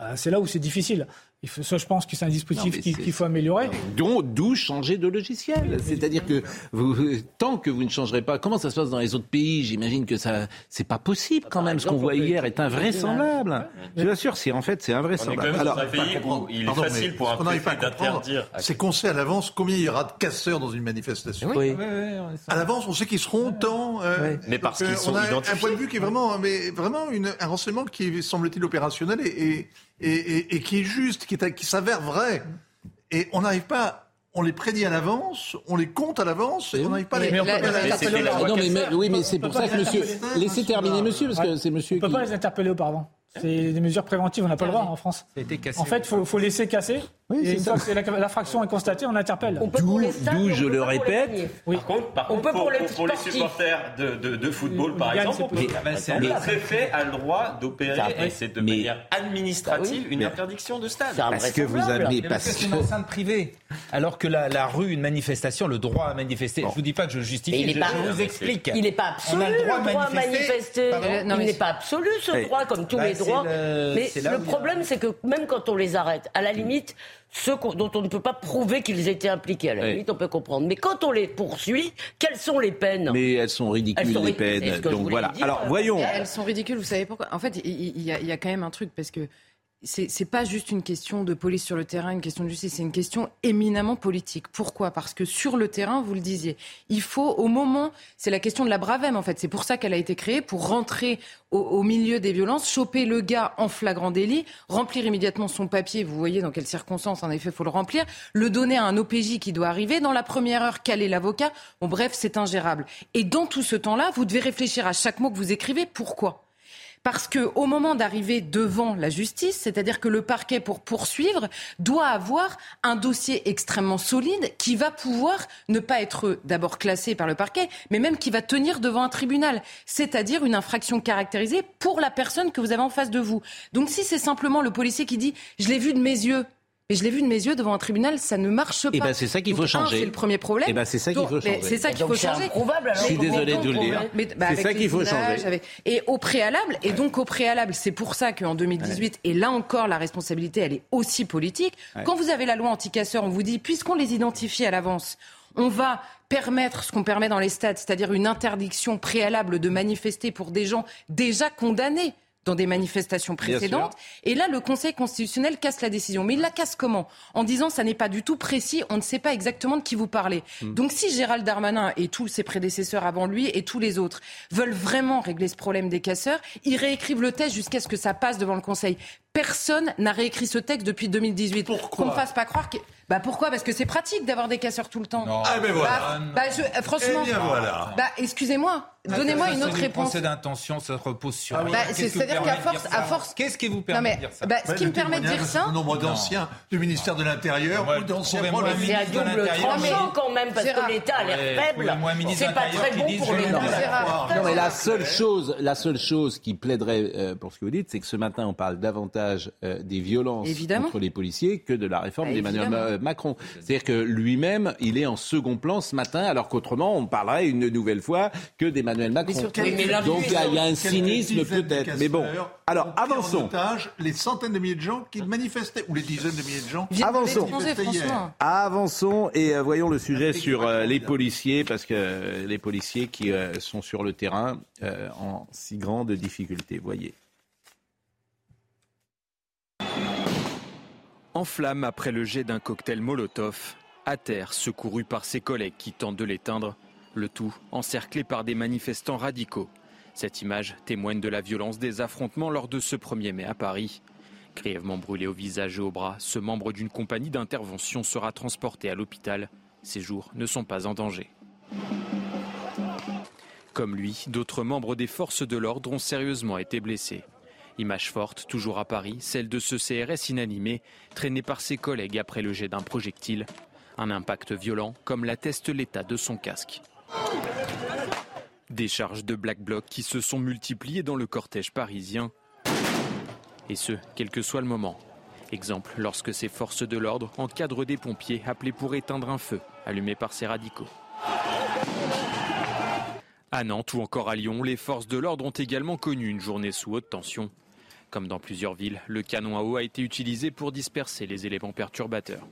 Euh, c'est là où c'est difficile. Ça, je pense que c'est un dispositif qu'il faut améliorer. D'où changer de logiciel. C'est-à-dire que vous, tant que vous ne changerez pas, comment ça se passe dans les autres pays? J'imagine que ça, c'est pas possible quand même. Ce qu'on voit hier est invraisemblable. Je vous assure, c'est en fait, c'est invraisemblable. Alors, un pays où il est facile pour un préfet d'interdire. C'est qu'on sait à l'avance combien il y aura de casseurs dans une manifestation. Oui. à l'avance, on sait qu'ils seront tant. Euh, mais parce qu'ils sont on a un point de vue qui est vraiment, mais vraiment une, un renseignement qui semble-t-il opérationnel et et, qui est juste, qui, qui s'avère vrai. Et on n'arrive pas on les prédit à l'avance, on les compte à l'avance, et on n'arrive pas à les. Non, mais, oui, mais c'est pour ça que monsieur. Laissez terminer monsieur, parce que c'est monsieur. On ne peut pas les interpeller auparavant. C'est des mesures préventives, on n'a pas le droit en France. En fait, il faut, laisser casser. et une fois que l'infraction est constatée, on interpelle. D'où, je le répète. Par contre, on peut pour, les, supporters de, football, par exemple, le préfet a le droit d'opérer, et c'est de manière administrative, une interdiction de stade. Parce que vous avez. Parce que c'est une enceinte privée. Alors que la, rue, une manifestation, le droit à manifester. Je ne vous dis pas que je justifie, je, vous explique. Il n'est pas absolu. Le droit, de manifester. Il n'est pas absolu ce droit, comme tous bah, les droits. Mais le problème, c'est que même quand on les arrête, à la limite, ceux dont on ne peut pas prouver qu'ils étaient impliqués, à la limite, on peut comprendre. Mais quand on les poursuit, quelles sont les peines Mais elles sont ridicules, les peines. Donc voilà. Alors, voyons. Elles sont ridicules, vous savez pourquoi? En fait, il y, y, a quand même un truc, parce que c'est pas juste une question de police sur le terrain, une question de justice, c'est une question éminemment politique. Pourquoi? Parce que sur le terrain, vous le disiez, il faut au moment, c'est la question de la bravem en fait, c'est pour ça qu'elle a été créée, pour rentrer au, milieu des violences, choper le gars en flagrant délit, remplir immédiatement son papier, vous voyez dans quelles circonstances en effet faut le remplir, le donner à un OPJ qui doit arriver, dans la première heure caler l'avocat, bon bref, c'est ingérable. Et dans tout ce temps-là, vous devez réfléchir à chaque mot que vous écrivez, pourquoi? Parce que au moment d'arriver devant la justice, c'est-à-dire que le parquet pour poursuivre doit avoir un dossier extrêmement solide qui va pouvoir ne pas être d'abord classé par le parquet, mais même qui va tenir devant un tribunal, c'est-à-dire une infraction caractérisée pour la personne que vous avez en face de vous. Donc si c'est simplement le policier qui dit je l'ai vu de mes yeux, Et je l'ai vu de mes yeux devant un tribunal, ça ne marche pas. Et ben c'est ça qu'il faut changer. C'est le premier problème. Et ben c'est ça qu'il faut changer. C'est ça qu'il faut changer. Je suis désolé de le dire. Bah, c'est ça qu'il faut changer. Et au préalable, et donc au préalable, c'est pour ça qu'en 2018, et là encore, la responsabilité, elle est aussi politique. Quand vous avez la loi anti-casseurs, on vous dit, puisqu'on les identifie à l'avance, on va permettre ce qu'on permet dans les stades, c'est-à-dire une interdiction préalable de manifester pour des gens déjà condamnés dans des manifestations précédentes. Et là, le Conseil constitutionnel casse la décision. Mais il la casse comment? En disant ça n'est pas du tout précis, on ne sait pas exactement de qui vous parlez. Hmm. Donc si Gérald Darmanin et tous ses prédécesseurs avant lui et tous les autres veulent vraiment régler ce problème des casseurs, ils réécrivent le texte jusqu'à ce que ça passe devant le Conseil. Personne n'a réécrit ce texte depuis 2018. Pourquoi Qu'on ne fasse pas croire que... Bah pourquoi? Parce que c'est pratique d'avoir des casseurs tout le temps. Ah ben voilà. Bah, bah je, franchement. Eh bien voilà. Bah excusez-moi. Donnez-moi une autre réponse. procès d'intention, ça repose sur. Ah, bah, C'est-à-dire qu'à force, à force. Qu'est-ce qui vous permet de dire ça bah, Ce qui me permet de dire ça. Le nombre d'anciens du ministère de l'Intérieur ou d'anciens. C'est à double tranchant quand même parce que l'État a l'air faible. C'est pas très bon pour l'État. Non mais la seule chose, la seule chose qui plaiderait euh, pour ce que vous dites, c'est que ce matin on parle davantage euh, des violences contre les policiers que de la réforme bah, d'Emmanuel Macron. C'est-à-dire que lui-même, il est en second plan ce matin, alors qu'autrement, on parlerait une nouvelle fois que d'Emmanuel Macron. Donc il y, a un cynisme peut-être. Mais bon, alors avançons. Otage les centaines de milliers de gens qui manifestaient, ou les dizaines de milliers de gens. Avançons. Avançons et euh, voyons le sujet sur euh, les policiers, parce que euh, les policiers qui sont sur le terrain en si grande difficulté. Voyez. En flamme après le jet d'un cocktail Molotov, à terre, secouru par ses collègues qui tentent de l'éteindre, le tout encerclé par des manifestants radicaux. Cette image témoigne de la violence des affrontements lors de ce 1er mai à Paris. Grièvement brûlé au visage et au bras, ce membre d'une compagnie d'intervention sera transporté à l'hôpital. Ses jours ne sont pas en danger. Comme lui, d'autres membres des forces de l'ordre ont sérieusement été blessés. Image forte, toujours à Paris, celle de ce CRS inanimé, traîné par ses collègues après le jet d'un projectile. Un impact violent, comme l'atteste l'état de son casque. Des charges de Black Bloc qui se sont multipliées dans le cortège parisien. Et ce, quel que soit le moment. Exemple, lorsque ces forces de l'ordre encadrent des pompiers appelés pour éteindre un feu allumé par ces radicaux. À Nantes ou encore à Lyon, les forces de l'ordre ont également connu une journée sous haute tension. Comme dans plusieurs villes, le canon à eau a été utilisé pour disperser les éléments perturbateurs.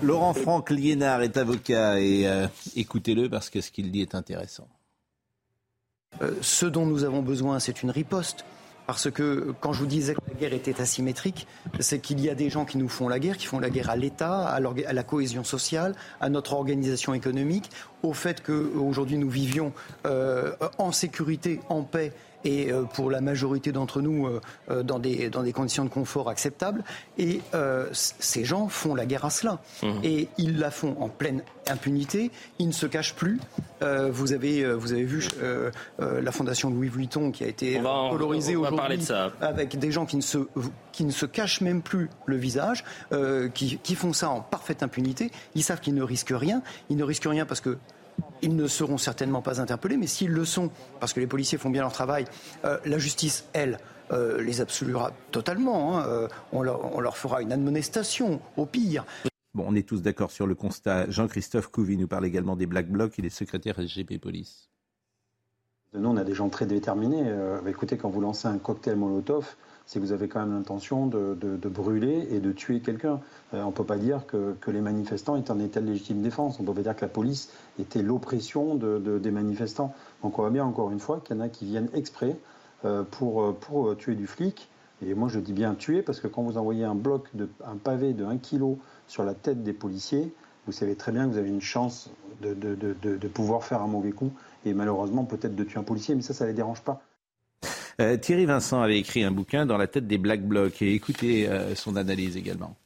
Laurent Franck Liénard est avocat et euh, écoutez-le parce que ce qu'il dit est intéressant. Euh, ce dont nous avons besoin, c'est une riposte. Parce que quand je vous disais que la guerre était asymétrique, c'est qu'il y a des gens qui nous font la guerre, qui font la guerre à l'État, à, la cohésion sociale, à notre organisation économique, au fait qu'aujourd'hui nous vivions euh, en sécurité, en paix et euh, pour la majorité d'entre nous euh, euh, dans, des, dans des conditions de confort acceptables. Et ces gens font la guerre à cela. Mmh. Et ils la font en pleine impunité. Ils ne se cachent plus. vous, avez, vous avez vu la fondation Louis Vuitton qui a été colorisée aujourd'hui avec des gens qui ne, se, qui ne se cachent même plus le visage, qui, qui font ça en parfaite impunité. Ils savent qu'ils ne risquent rien. Ils ne risquent rien parce que ils ne seront certainement pas interpellés, mais s'ils le sont, parce que les policiers font bien leur travail, euh, la justice, elle, euh, les absoluera totalement. Hein. Euh, on, leur, fera une admonestation, au pire. Bon, on est tous d'accord sur le constat. Jean-Christophe Couvi nous parle également des Black Blocs. Il est secrétaire SGP Police. Nous, on a des gens très déterminés. écoutez, quand vous lancez un cocktail Molotov, c'est que vous avez quand même l'intention de, brûler et de tuer quelqu'un. Euh, on ne peut pas dire que, les manifestants étaient en état de légitime défense. On peut pas dire que la police était l'oppression des manifestants. Donc on voit bien encore une fois qu'il y en a qui viennent exprès euh, pour, pour tuer du flic. Et moi je dis bien tuer parce que quand vous envoyez un bloc, de, un pavé de 1 kg sur la tête des policiers, vous savez très bien que vous avez une chance de, de pouvoir faire un mauvais coup et malheureusement peut-être de tuer un policier, mais ça, ça ne les dérange pas. Euh, Thierry Vincent avait écrit un bouquin dans la tête des Black Blocs et écoutez euh, son analyse également.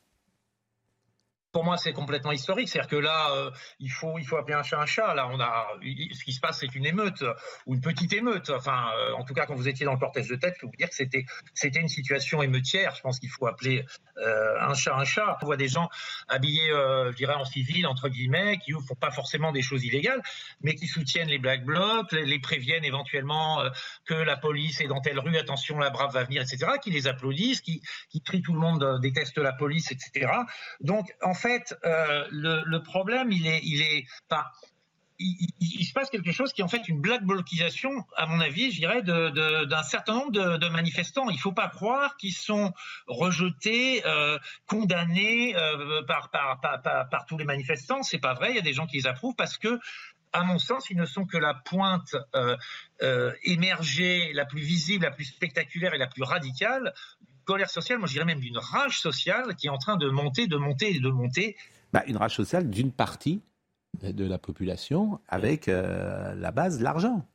Pour moi, c'est complètement historique. C'est-à-dire que là, euh, il, faut, il faut appeler un chat un chat. Là, on a, ce qui se passe, c'est une émeute ou une petite émeute. Enfin, euh, en tout cas, quand vous étiez dans le cortège de tête, je peux vous dire que c'était, c'était une situation émeutière. Je pense qu'il faut appeler euh, un chat un chat. On voit des gens habillés, je dirais, en civil, entre guillemets, qui ne font pas forcément des choses illégales, mais qui soutiennent les Black Blocs, les, préviennent éventuellement que la police est dans telle rue, attention, la brave va venir, etc., qui les applaudissent, qui, qui trient tout le monde, déteste la police, etc. Donc, en fait, fait, euh, le, problème, il est, il est, il, se passe quelque chose qui est en fait une black blocisation, à mon avis, je dirais, d'un certain nombre de, manifestants. Il ne faut pas croire qu'ils sont rejetés, euh, condamnés euh, par, tous les manifestants. C'est pas vrai. Il y a des gens qui les approuvent parce que, à mon sens, ils ne sont que la pointe émergée, la plus visible, la plus spectaculaire et la plus radicale colère sociale, moi je dirais même d'une rage sociale qui est en train de monter, de monter et de monter. Bah, une rage sociale d'une partie de la population avec euh, la base l'argent.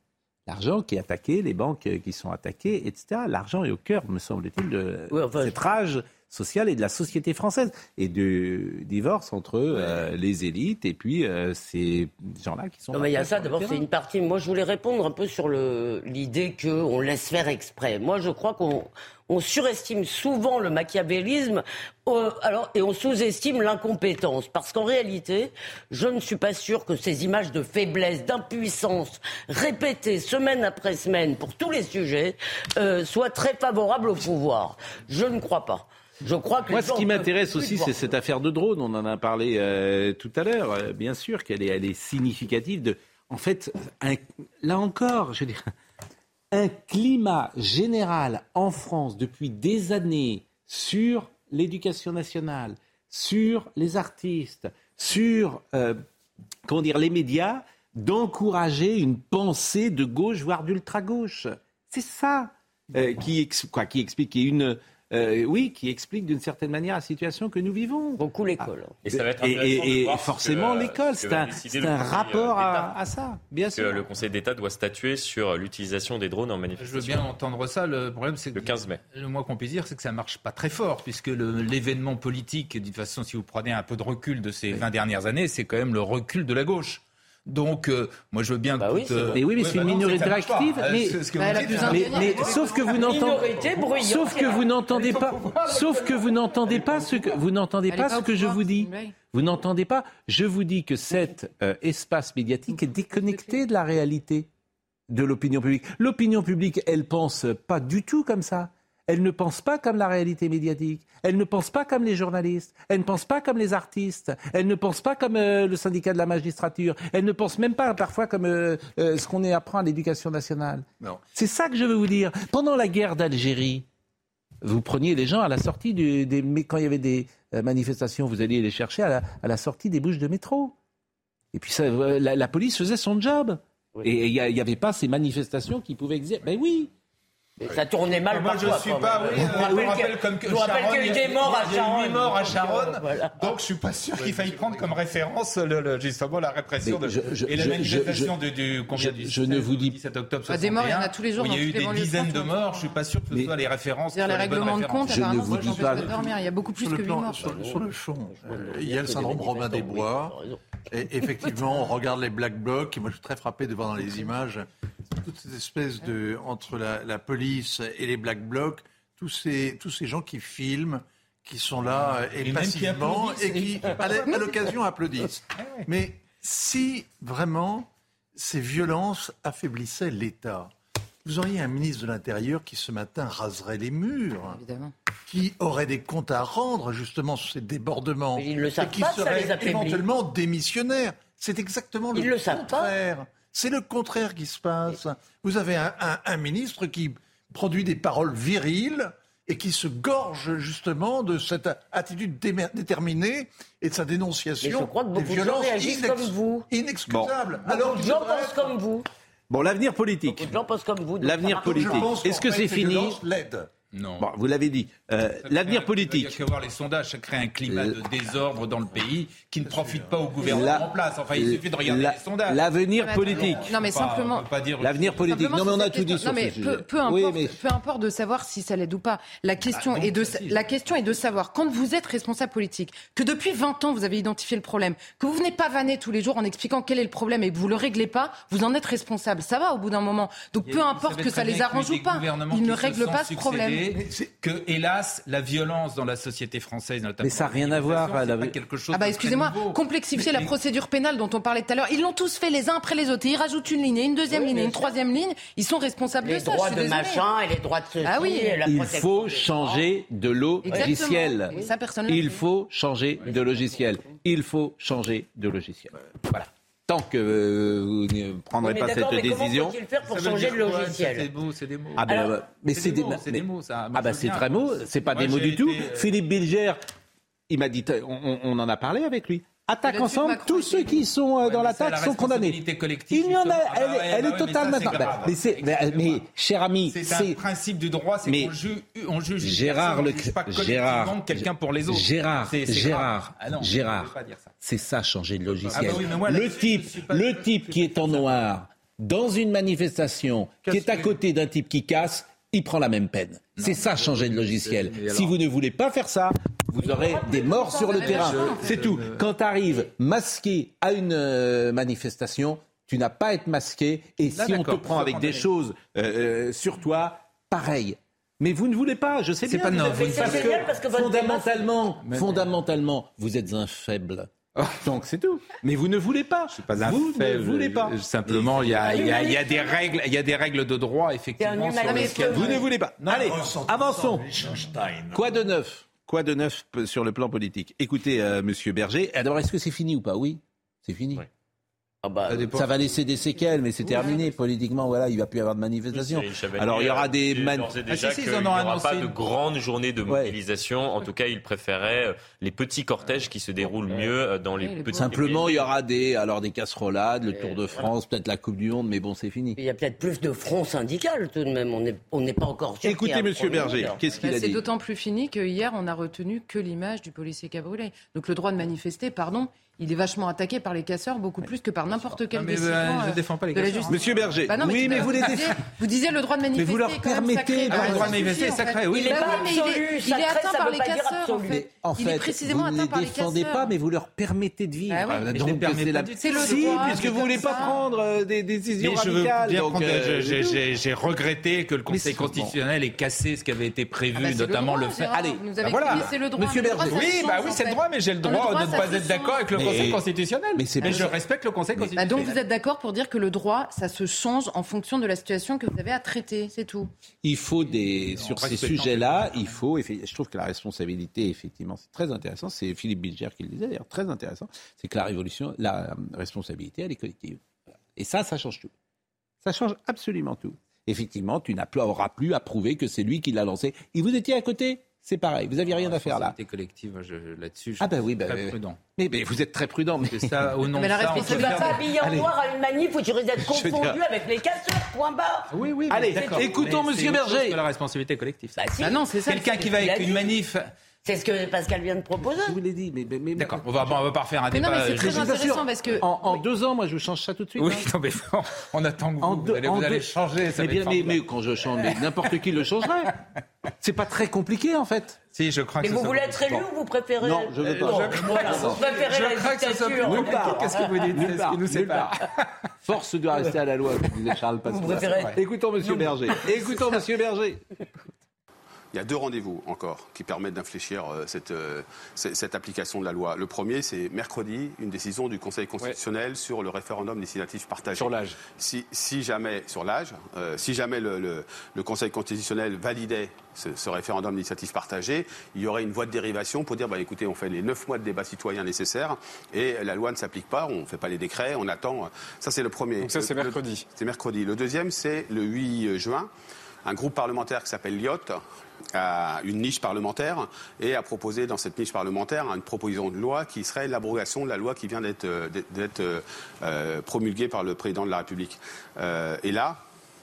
L'argent qui est attaqué, les banques qui sont attaquées, etc. L'argent est au cœur, me semble-t-il, de cette rage sociale et de la société française et du divorce entre euh, les élites et puis euh, ces gens-là qui sont. Non, mais il y a ça. D'abord, c'est une partie. Moi, je voulais répondre un peu sur l'idée qu'on laisse faire exprès. Moi, je crois qu'on on surestime souvent le machiavélisme euh, alors, et on sous-estime l'incompétence. Parce qu'en réalité, je ne suis pas sûr que ces images de faiblesse, d'impuissance, répétées semaine après semaine pour tous les sujets, soient très favorables au pouvoir. Je ne crois pas. Je crois que Moi, ce qui m'intéresse aussi, c'est cette affaire de drone. On en a parlé euh, tout à l'heure. Euh, bien sûr qu'elle est, elle est significative de. En fait, là encore, je veux dire, un climat général en France depuis des années sur l'éducation nationale, sur les artistes, sur euh, comment dire les médias, d'encourager une pensée de gauche voire d'ultra gauche. C'est ça qui, quoi, qui explique une euh, oui, qui explique d'une certaine manière la situation que nous vivons. Beaucoup l'école. Ah. Et, ça va être et, forcément l'école, c'est un, un rapport à, ça, bien sûr. Que le Conseil d'État doit statuer sur l'utilisation des drones en manifestation. Je veux bien entendre ça. Le problème, c'est que le 15 mai. Le moins qu'on puisse dire, c'est que ça marche pas très fort, puisque l'événement politique, de toute façon, si vous prenez un peu de recul de ces 20 dernières années, c'est quand même le recul de la gauche. Donc, euh, moi, je veux bien. Bah oui, mais oui, mais c'est une minorité active. Mais, mais, sauf que vous n'entendez, sauf que vous n'entendez pas, sauf que vous n'entendez pas ce que vous n'entendez pas ce que je vous dis. Vous n'entendez pas. Je vous dis que cet euh, espace médiatique est déconnecté de la réalité de l'opinion publique. L'opinion publique, elle pense pas du tout comme ça. Elle ne pense pas comme la réalité médiatique. Elle ne pense pas comme les journalistes. Elle ne pense pas comme les artistes. Elle ne pense pas comme euh, le syndicat de la magistrature. Elle ne pense même pas parfois comme euh, euh, ce qu'on apprend à l'éducation nationale. C'est ça que je veux vous dire. Pendant la guerre d'Algérie, vous preniez les gens à la sortie du, des, quand il y avait des manifestations, vous alliez les chercher à la, sortie des bouches de métro. Et puis ça, la, police faisait son job. Et il n'y avait pas ces manifestations qui pouvaient exister. Ben oui, ça tournait mal Moi, je ne suis pas. Oui, je vous rappelle comme que Sharon, qu'il y a eu des morts à Sharon. morts à Sharon. Donc, je suis pas sûr qu'il faille prendre comme référence le, justement la répression de, et la manifestation du, du, combien, du je ne vous dis 17 octobre 61. Ah, des morts, il y en a tous les jours. Il y a eu des dizaines de morts. Je suis pas sûr que ce soit les références. C'est-à-dire les règlements de compte. Je ne vous dis pas. Il y a beaucoup plus que 8 morts. Sur le fond, il y a le syndrome Romain des Bois. Et effectivement, on regarde les Black Blocs. Moi, je suis très frappé de voir dans les images toute cette espèce de entre la, police et les Black Blocs, tous ces tous ces gens qui filment, qui sont là et, passivement et qui à l'occasion applaudissent. Mais si vraiment ces violences affaiblissaient l'État, vous auriez un ministre de l'Intérieur qui ce matin raserait les murs, qui aurait des comptes à rendre justement sur ces débordements, et qui serait éventuellement démissionnaire. C'est exactement le contraire. C'est le contraire qui se passe. Vous avez un, ministre qui produit des paroles viriles et qui se gorge justement de cette attitude déterminée et de sa dénonciation je crois que beaucoup de gens réagissent comme vous. inexcusables. Alors, les gens pensent comme vous. Bon, l'avenir politique. Non. Bon, vous l'avez dit. Euh, l'avenir politique. Il y voir les sondages, ça crée un climat euh, de désordre dans le pays qui ne profite pas au gouvernement en place. Enfin, il suffit de regarder les sondages. L'avenir politique. Non, mais simplement. L'avenir politique. Non, mais on a tout dit sur non, mais peu, importe, peu importe de savoir si ça l'aide ou pas. Ah, la question, est de, savoir, quand vous êtes responsable politique, que depuis 20 ans vous avez identifié le problème, que vous venez pas vanner tous les jours en expliquant quel est le problème et que vous le réglez pas, vous en êtes responsable. Ça va au bout d'un moment. Donc peu importe que ça les arrange ou pas, ils ne règlent pas ce problème que, hélas, la violence dans la société française, notamment. Mais ça n'a rien à voir. La... quelque chose ah bah excusez-moi, complexifier la procédure pénale dont on parlait tout à l'heure. Ils l'ont tous fait les uns après les autres. Ils rajoutent une ligne, et une deuxième oui, ligne, et une troisième ligne. Ils sont responsables les de ça. Les droits de machin et les droits de ceci. Ah oui. Euh, Il faut changer de logiciel. Ça, Il faut changer de logiciel. Il faut changer de logiciel. Voilà tant que euh, vous ne prendrez pas cette mais décision. Comment faut-il faire pour changer le logiciel C'est des mots. Ah ben, Alors, mais c'est des, mots. Mais, des mots ça. Ah ben c'est très mots, c'est pas des mots du tout. Euh, Philippe Bilger, il m'a dit, on, en a parlé avec lui attaque ensemble. Tous ceux qui sont euh, dans l'attaque sont condamnés. Il y en a, elle, est totale maintenant. Mais, mais, cher ami, c'est, principe du droit, c'est qu'on juge, on juge Gérard, personne, Gérard, quelqu'un pour les autres. Gérard, Gérard, Gérard, c'est ça changer de logiciel. Le type, le type qui est en noir dans une manifestation, qui est à côté d'un type qui casse, il prend la même peine. C'est ça, changer de logiciel. Si vous ne voulez pas faire ça, vous aurez des morts sur le terrain. C'est tout. Quand tu arrives masqué à une euh, manifestation, tu n'as pas à être masqué. Et si on te prend avec des choses euh, euh, sur toi, pareil. Mais vous ne voulez pas, je sais bien. C'est pas non, fondamentalement, fondamentalement, vous êtes un faible. Donc c'est tout. Mais vous ne voulez pas. vous ne voulez pas. simplement, il y, a, y, a, des règles, il y a des règles de droit effectivement. Sur le vous ne voulez pas. Non, allez, avançons. Quoi de neuf Quoi de neuf sur le plan politique? Écoutez, euh, Monsieur Berger. D'abord, est-ce que c'est fini ou pas? Oui, c'est fini. Ah bah, euh, Ça, va laisser des séquelles, mais c'est terminé politiquement. Voilà, il va plus y avoir de manifestations. Alors il y aura des man... ah, si, si, il n'y aura pas une... de grande journée de mobilisation. En tout cas, ils préféraient euh, les petits cortèges qui se déroulent mieux euh, dans les, les petits. Simplement, il y aura des alors des casserolades, le Tour de France, peut-être la Coupe du Monde, mais bon, c'est fini. Il y a peut-être plus de front syndical tout de même. On n'est on pas encore. Sûr Écoutez, Monsieur Berger, qu'est-ce qu'il bah, a dit C'est d'autant plus fini que hier, on a retenu que l'image du policier cabriolet. Donc le droit de manifester, pardon, il est vachement attaqué par les casseurs beaucoup plus que par n'importe quel non, mais décident. Bah, euh, je euh, défends pas les casseurs. Hein. Monsieur Berger, bah non, mais oui, mais vous les disiez, vous disiez le droit de manifester. Mais vous leur permettez ah le droit de manifester sacré. Oui, il est, il est, atteint par les casseurs. En fait. il est précisément atteint par les casseurs. Vous ne les défendez pas, mais vous leur permettez de vivre. C'est le droit. Puisque vous ne voulez pas prendre euh, des décisions radicales. J'ai regretté que le Conseil constitutionnel ait cassé ce qui avait été prévu, ah bah, notamment le fait. Allez, bah voilà. Monsieur Berger, oui, bah oui, c'est le droit, mais j'ai le droit de ne pas être d'accord avec le Constitutionnel. Mais, je respecte le Conseil bah, constitutionnel. Donc vous êtes d'accord pour dire que le droit, ça se change en fonction de la situation que vous avez à traiter, c'est tout. Il faut des sur ces sujets-là, il faut. Je trouve que la responsabilité, effectivement, c'est très intéressant. C'est Philippe Bilger qui le disait d'ailleurs, très intéressant. C'est que la révolution, la euh, responsabilité, elle est collective. Et ça, ça change tout. Ça change absolument tout. Effectivement, tu n'auras plus à prouver que c'est lui qui l'a lancé. Et vous étiez à côté? c'est pareil. Vous n'aviez ah, rien à faire là. collective, hein, là-dessus, je ah bah oui, bah, très prudent. Mais, mais, vous êtes très prudent. Mais, ça, au nom ah, mais la responsabilité. Tu ne vas pas habiller en noir à une manif où tu risques d'être confondu dire... avec les casseurs, point barre. Oui, oui, Allez, écoutons M. Berger. la responsabilité collective. Bah, si. Bah non, c'est ça. Quelqu'un qui va avec une manif c'est ce que Pascal vient de proposer. Je vous l'ai dit, mais, mais, mais d'accord. On va, va pas refaire un mais débat. Non, mais c'est euh, très intéressant parce que en, deux ans, moi, je change ça tout de suite. Oui, hein. non, mais on, on attend que en vous, deux, vous, vous allez, changer. Ça eh bien, mais, mais, quand je change, n'importe qui le changerait. C'est pas très compliqué en fait. Si, je crains. Mais vous voulez être élu ou vous préférez Non, je veux pas. Je voilà, vous préférez je la. Qu'est-ce que vous dites Nulle part. nous sépare. Force de rester à la loi, disait Charles Pasqua. Écoutons Monsieur Berger. Écoutons Monsieur Berger. Il y a deux rendez-vous encore qui permettent d'infléchir euh, euh, cette, application de la loi. Le premier, c'est mercredi, une décision du Conseil constitutionnel sur le référendum législatif partagé. Sur l'âge. Si, jamais, sur l'âge, euh, si jamais le, Conseil constitutionnel validait ce, référendum d'initiative partagée, il y aurait une voie de dérivation pour dire, bah, écoutez, on fait les neuf mois de débat citoyen nécessaires et la loi ne s'applique pas, on ne fait pas les décrets, on attend. Ça, c'est le premier. Donc ça, c'est mercredi. C'est mercredi. Le deuxième, c'est le 8 juin un groupe parlementaire qui s'appelle Lyotte, a une niche parlementaire et a proposé dans cette niche parlementaire une proposition de loi qui serait l'abrogation de la loi qui vient d'être euh, promulguée par le président de la République. et là,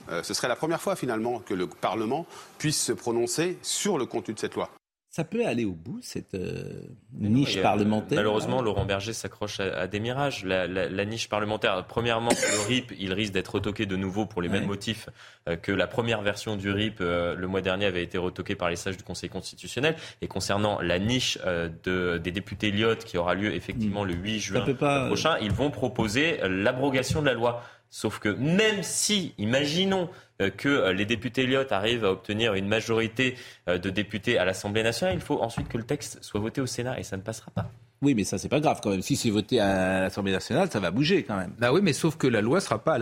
euh, ce serait la première fois finalement que le Parlement puisse se prononcer sur le contenu de cette loi. Ça peut aller au bout, cette euh, niche parlementaire? Malheureusement, Laurent Berger s'accroche à, des mirages. La, niche parlementaire, premièrement, le RIP, il risque d'être retoqué de nouveau pour les mêmes motifs euh, que la première version du RIP euh, le mois dernier avait été retoquée par les sages du Conseil constitutionnel. Et concernant la niche de, des députés Lyot qui aura lieu effectivement le 8 juin prochain, ils vont proposer l'abrogation de la loi. Sauf que même si, imaginons euh, que euh, les députés Elliott arrivent à obtenir une majorité euh, de députés à l'Assemblée nationale, il faut ensuite que le texte soit voté au Sénat et ça ne passera pas. Oui, mais ça, c'est pas grave quand même. Si c'est voté à l'Assemblée nationale, ça va bouger quand même. Bah oui, mais sauf que la loi sera pas à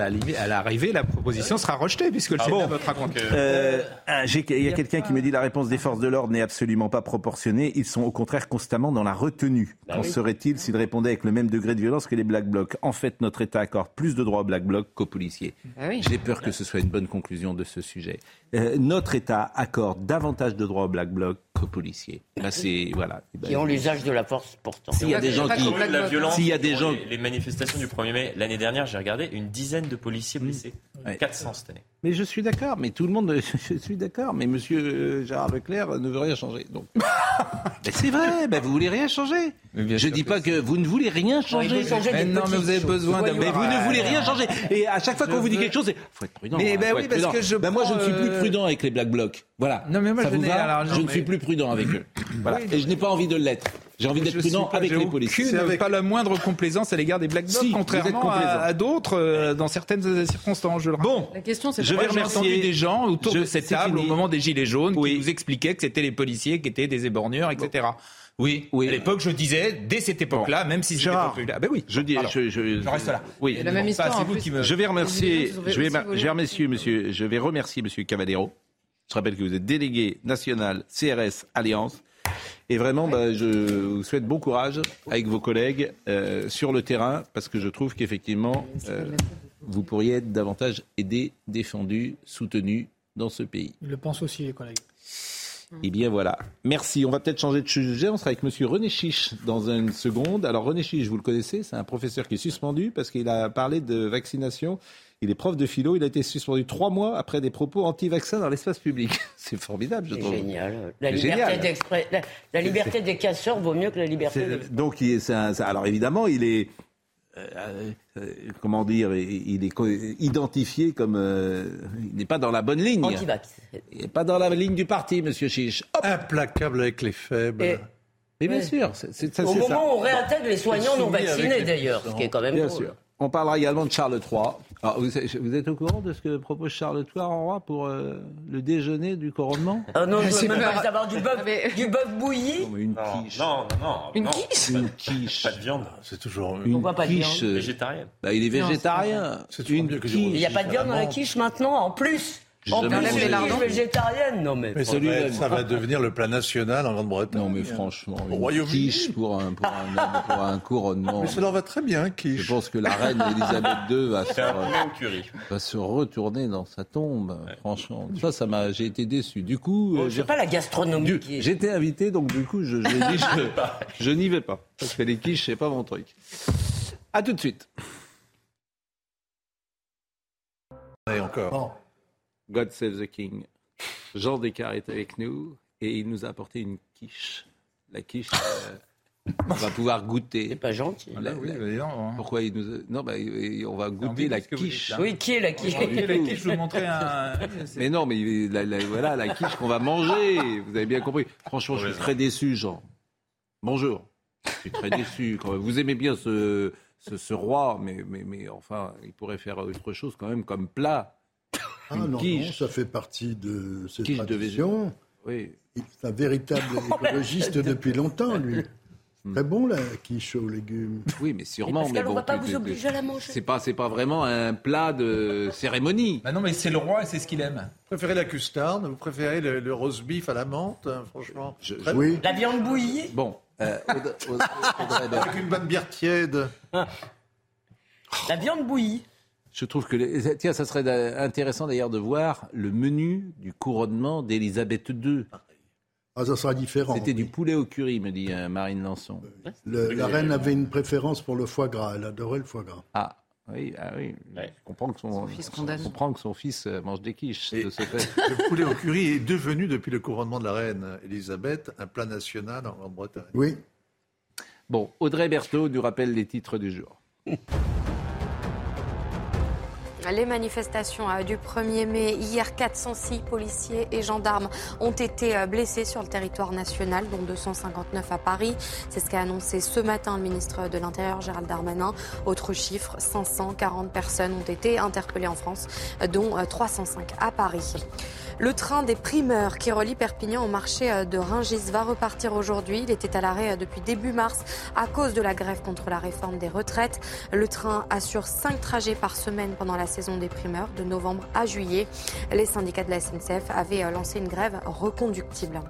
l'arrivée, la proposition sera rejetée puisque le ah Sénat votera contre. Euh, ah, il y a quelqu'un qui me dit la réponse des forces de l'ordre n'est absolument pas proportionnée. Ils sont au contraire constamment dans la retenue. Bah Qu'en serait-il s'ils répondaient avec le même degré de violence que les Black Blocs? En fait, notre État accorde plus de droits aux Black Blocs qu'aux policiers. Bah J'ai peur que ce soit une bonne conclusion de ce sujet. Euh, notre État accorde davantage de droits aux Black Blocs policiers. Là, c'est voilà. Qui ont l'usage de la force pourtant. S'il y a des gens qui, la violence, s'il y a des gens, les, manifestations du 1er mai l'année dernière, j'ai regardé une dizaine de policiers blessés, 400 cette année. Mais je suis d'accord, mais tout le monde, je suis d'accord, mais Monsieur euh, Gérard Leclerc ne veut rien changer. Donc, mais c'est vrai, ben vous voulez rien changer. Je dis pas que vous ne voulez rien changer. non, mais vous avez besoin. Mais vous ne voulez rien changer. Et à chaque fois qu'on vous dit quelque chose, il faut être prudent. Mais ben oui, parce que je. Ben moi, je ne suis plus euh, prudent avec les Black Blocs. Voilà. Non, mais moi, Ça je, vous va je ne suis plus prudent avec eux. Voilà. Et je n'ai pas envie de l'être. J'ai envie d'être prudent avec les policiers. Je n'ai pas la moindre complaisance à l'égard des Black Blocs, contrairement à, d'autres euh, dans certaines circonstances. Je le bon, la question, c'est je vais remercier des gens autour de cette table au moment des Gilets jaunes qui nous expliquaient que c'était les policiers qui étaient des éborgneurs, etc. Oui, oui. À l'époque, je disais, dès cette époque-là, même si c'était pas Ah ben oui. Je dis, je, je, je, reste là. Oui. La même histoire. Bah, me... Je vais remercier, je vais, je remercier monsieur, je vais remercier monsieur Cavadero. Je rappelle que vous êtes délégué national CRS Alliance. Et vraiment, bah, je vous souhaite bon courage avec vos collègues euh, sur le terrain, parce que je trouve qu'effectivement, euh, vous pourriez être davantage aidé, défendu, soutenu dans ce pays. Je le pense aussi, les collègues. Eh bien voilà. Merci. On va peut-être changer de sujet. On sera avec Monsieur René Chiche dans une seconde. Alors René Chiche, vous le connaissez, c'est un professeur qui est suspendu parce qu'il a parlé de vaccination. Il est prof de philo. Il a été suspendu trois mois après des propos anti-vaccins dans l'espace public. C'est formidable, je trouve. Génial. La liberté, la, la liberté des casseurs vaut mieux que la liberté. Donc, il est, un, alors évidemment, il est euh, euh, comment dire, il est identifié comme euh, il n'est pas dans la bonne ligne. Il n'est pas dans la ligne du parti, Monsieur Chiche. Implacable avec les faibles. mais bien sûr, c'est, ça, Au moment où on réintègre les soignants non vaccinés, d'ailleurs, ce qui est quand même bien sûr. On parlera également de Charles III. Vous, êtes au courant de ce que propose Charles III en roi pour euh, le déjeuner du couronnement? Ah non, je veux même pas savoir du bœuf, du bœuf bouilli. une quiche. Non, non, Une quiche? Une quiche. Pas de viande. C'est toujours une pas quiche. De viande? Végétarienne. Bah, il est végétarien. C'est une quiche. Il n'y a pas de viande dans la quiche maintenant, en plus. En plus, lardons végétarienne, non mais. mais celui ça va devenir le plat national en Grande-Bretagne. Non mais franchement, Royaume quiche pour un, pour un, pour un couronnement. Mais ça leur va très bien, quiche. Je pense que la reine Elisabeth II va se, va se retourner dans sa tombe. Franchement, ça, ça m'a, j'ai été déçu. Du coup, oh, j'ai pas la gastronomie. J'étais invité, donc du coup, je, je dit, je, je n'y vais pas parce que les quiches, c'est pas mon truc. À tout de suite. Et encore. God Save the King. Jean Descartes est avec nous et il nous a apporté une quiche. La quiche, euh, on va pouvoir goûter. C'est pas gentil. La, oui, hein. Pourquoi il nous a... Non, bah, on va goûter la quiche. Oui, qui est la quiche? La quiche, je vous montrer un. mais non, mais voilà la quiche qu'on va manger. Vous avez bien compris. Franchement, je suis très déçu, Jean. Bonjour. Je suis très déçu. Vous aimez bien ce, ce, ce roi, mais, mais, mais enfin, il pourrait faire autre chose quand même comme plat. Ah non, non, ça fait partie de cette traditions. Oui. C'est un véritable écologiste depuis longtemps, lui. Hmm. Très bon la quiche aux légumes. Oui, mais sûrement. mais bon, va pas vous obliger à la manger. C'est pas, c'est pas vraiment un plat de cérémonie. Bah non, mais c'est le roi et c'est ce qu'il aime. Vous préférez la custarde Vous préférez le, le roast beef à la menthe hein, Franchement. oui. La viande bouillie Bon. Euh, Avec une bonne bière tiède. La viande bouillie. Je trouve que, tiens, ça serait intéressant d'ailleurs de voir le menu du couronnement d'Élisabeth II. Ah, ça sera différent. C'était du poulet au curry, me dit euh, Marine Lançon. la reine avait une préférence pour le foie gras. Elle adorait le foie gras. Ah. Oui, ah oui. Je comprends que son, fils comprend que son fils mange des quiches de ce fait. Le poulet au curry est devenu, depuis le couronnement de la reine Elisabeth, un plat national en, en Bretagne. Oui. Bon, Audrey Berthaud nous rappelle les titres du jour. Les manifestations euh, du 1er mai, hier 406 policiers et gendarmes ont été euh, blessés sur le territoire national, dont 259 à Paris. C'est ce qu'a annoncé ce matin le ministre de l'Intérieur Gérald Darmanin. Autre chiffre, 540 personnes ont été interpellées en France, dont 305 euh, à Paris. Le train des primeurs qui relie Perpignan au marché euh, de Ringis va repartir aujourd'hui. Il était à l'arrêt euh, depuis début mars à cause de la grève contre la réforme des retraites. Le train assure cinq trajets par semaine pendant la saison des primeurs de novembre à juillet. Les syndicats de la SNCF avaient euh, lancé une grève reconductible.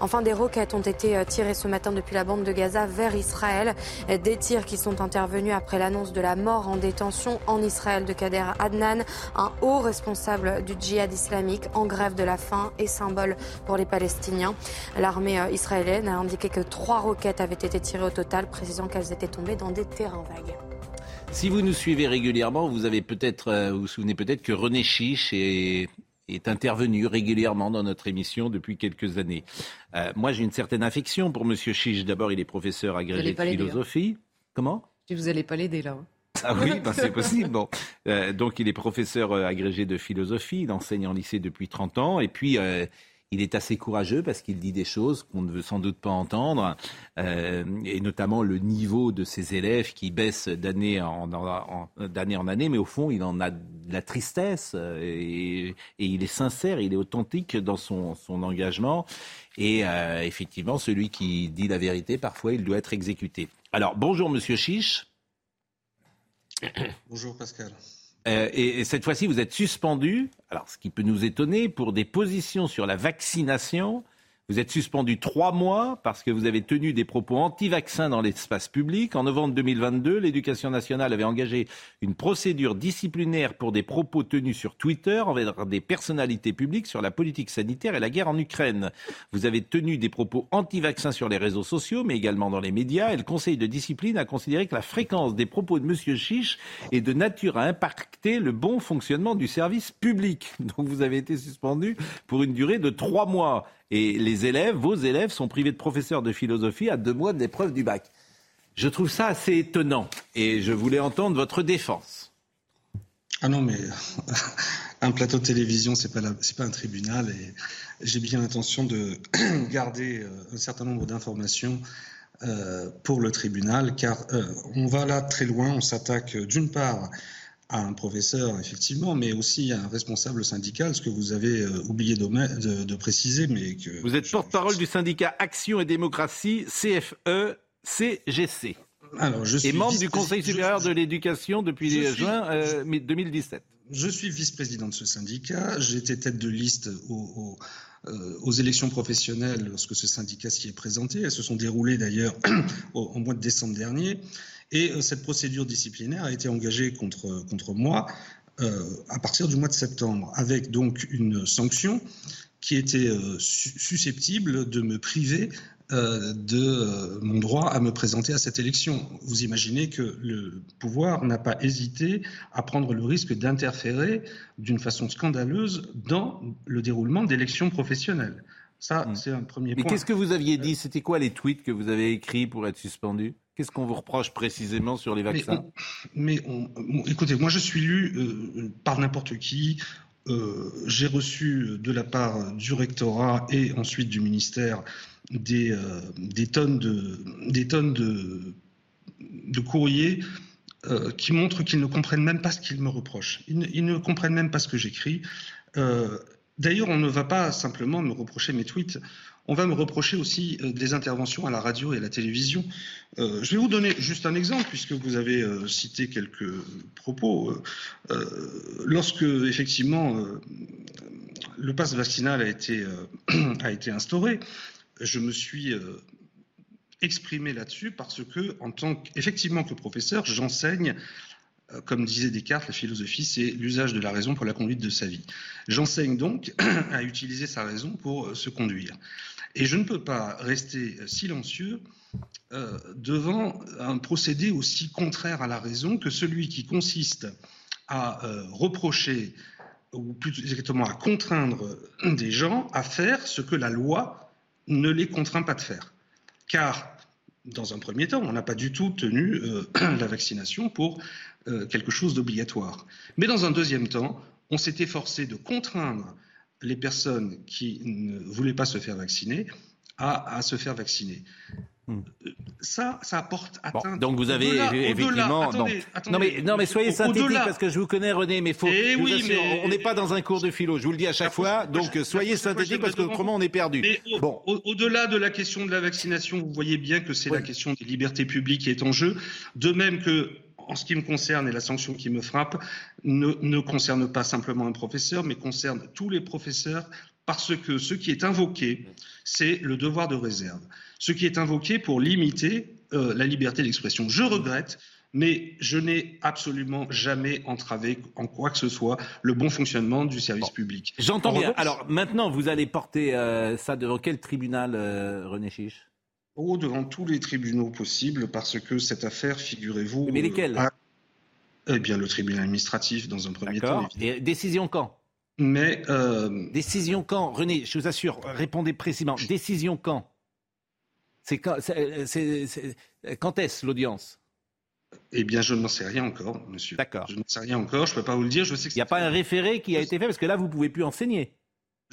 Enfin, des roquettes ont été euh, tirées ce matin depuis la bande de Gaza vers Israël. Des tirs qui sont intervenus après l'annonce de la mort en détention en Israël de Kader Adnan, un haut responsable du djihad islamique en grève de la faim et symbole pour les Palestiniens. L'armée euh, israélienne a indiqué que trois roquettes avaient été tirées au total, précisant qu'elles étaient tombées dans des terrains vagues. Si vous nous suivez régulièrement, vous avez peut-être, euh, vous, vous souvenez peut-être que René Chiche est est intervenu régulièrement dans notre émission depuis quelques années. Euh, moi, j'ai une certaine affection pour M. Chiche. D'abord, il est professeur agrégé de hein. philosophie. Comment? Vous n'allez pas l'aider là. Hein. Ah oui, ben c'est possible. Bon. Euh, donc, il est professeur agrégé de philosophie. Il enseigne en lycée depuis 30 ans. Et puis, il est assez courageux parce qu'il dit des choses qu'on ne veut sans doute pas entendre, euh, et notamment le niveau de ses élèves qui baisse d'année en, en année, mais au fond, il en a de la tristesse euh, et, il est sincère, il est authentique dans son, engagement. Et euh, effectivement, celui qui dit la vérité, parfois, il doit être exécuté. Alors, bonjour, monsieur Chiche. Bonjour, Pascal. Euh, et, cette fois-ci, vous êtes suspendu, alors ce qui peut nous étonner, pour des positions sur la vaccination vous êtes suspendu trois mois parce que vous avez tenu des propos anti-vaccins dans l'espace public. En novembre 2022, l'éducation nationale avait engagé une procédure disciplinaire pour des propos tenus sur Twitter envers des personnalités publiques sur la politique sanitaire et la guerre en Ukraine. Vous avez tenu des propos anti-vaccins sur les réseaux sociaux, mais également dans les médias. Et le Conseil de discipline a considéré que la fréquence des propos de M. Chiche est de nature à impacter le bon fonctionnement du service public. Donc vous avez été suspendu pour une durée de trois mois. Et les élèves, vos élèves, sont privés de professeurs de philosophie à deux mois de l'épreuve du bac. Je trouve ça assez étonnant et je voulais entendre votre défense. Ah non, mais un plateau de télévision, c'est pas pas un tribunal et j'ai bien l'intention de garder euh, un certain nombre d'informations euh, pour le tribunal, car euh, on va là très loin. On s'attaque d'une part à un professeur, effectivement, mais aussi à un responsable syndical, ce que vous avez euh, oublié de, de, préciser. Mais que vous êtes porte-parole du syndicat Action et Démocratie. Alors, je suis et membre du Conseil supérieur de l'éducation depuis juin 2017. Euh, je suis vice-président de ce syndicat. J'étais tête de liste au, euh, aux élections professionnelles lorsque ce syndicat s'y est présenté. Elles se sont déroulées d'ailleurs au, mois de décembre dernier. Et euh, cette procédure disciplinaire a été engagée contre, contre moi euh, à partir du mois de septembre, avec donc une sanction qui était euh, susceptible de me priver de mon droit à me présenter à cette élection. Vous imaginez que le pouvoir n'a pas hésité à prendre le risque d'interférer d'une façon scandaleuse dans le déroulement d'élections professionnelles. Ça, hmm. c'est un premier point. Mais qu'est-ce que vous aviez dit? C'était quoi les tweets que vous avez écrits pour être suspendu Qu'est-ce qu'on vous reproche précisément sur les vaccins Mais, écoutez, moi je suis lu euh, par n'importe qui. Euh, j'ai reçu de la part du rectorat et ensuite du ministère des, euh, des tonnes de, des tonnes de, de courriers qui montrent qu'ils ne comprennent même pas ce qu'ils me reprochent. Ils ils ne, comprennent même pas ce que j'écris. D'ailleurs, on ne va pas simplement me reprocher mes tweets. On va me reprocher aussi euh, des interventions à la radio et à la télévision. Euh, je vais vous donner juste un exemple, puisque vous avez euh, cité quelques propos. lorsque, effectivement, le passe vaccinal a été, instauré, je me suis exprimé là-dessus parce que, en tant qu'effectivement que professeur, j'enseigne comme disait Descartes, la philosophie, c'est l'usage de la raison pour la conduite de sa vie. J'enseigne donc à utiliser sa raison pour se conduire. Et je ne peux pas rester silencieux euh, devant un procédé aussi contraire à la raison que celui qui consiste à euh, reprocher, ou plus exactement à contraindre des gens à faire ce que la loi ne les contraint pas de faire. Car, dans un premier temps, on n'a pas du tout tenu euh, la vaccination pour quelque chose d'obligatoire. Mais dans un deuxième temps, on s'est efforcé de contraindre les personnes qui ne voulaient pas se faire vacciner à, à se faire vacciner. Hmm. Ça, ça apporte atteinte. donc vous avez effectivement. non mais non mais soyez synthétique parce que je vous connais René, mais faut. Eh on n'est pas dans un cours de philo. Je vous le dis à chaque fois. Donc soyez synthétique parce que autrement on est perdu. bon. Au-delà de la question de la vaccination, vous voyez bien que c'est la question des libertés publiques qui est en jeu. De même que en ce qui me concerne et la sanction qui me frappe ne, ne concerne pas simplement un professeur, mais concerne tous les professeurs parce que ce qui est invoqué, c'est le devoir de réserve ce qui est invoqué pour limiter euh, la liberté d'expression. Je regrette, mais je n'ai absolument jamais entravé en quoi que ce soit le bon fonctionnement du service public. J'entends bien. Alors maintenant, vous allez porter euh, ça devant quel tribunal, euh, René Chiche? Oh, devant tous les tribunaux possibles, parce que cette affaire, figurez-vous. Mais lesquels Eh bien, le tribunal administratif, dans un premier temps. Et décision quand? Mais. Décision quand? René, je vous assure, répondez précisément. Décision quand? C'est quand, quand est-ce l'audience? Eh bien, je n'en sais rien encore, monsieur. D'accord. Je n'en sais rien encore, je ne peux pas vous le dire. Je sais Il n'y a pas un référé qui a été fait, parce que là, vous ne pouvez plus enseigner.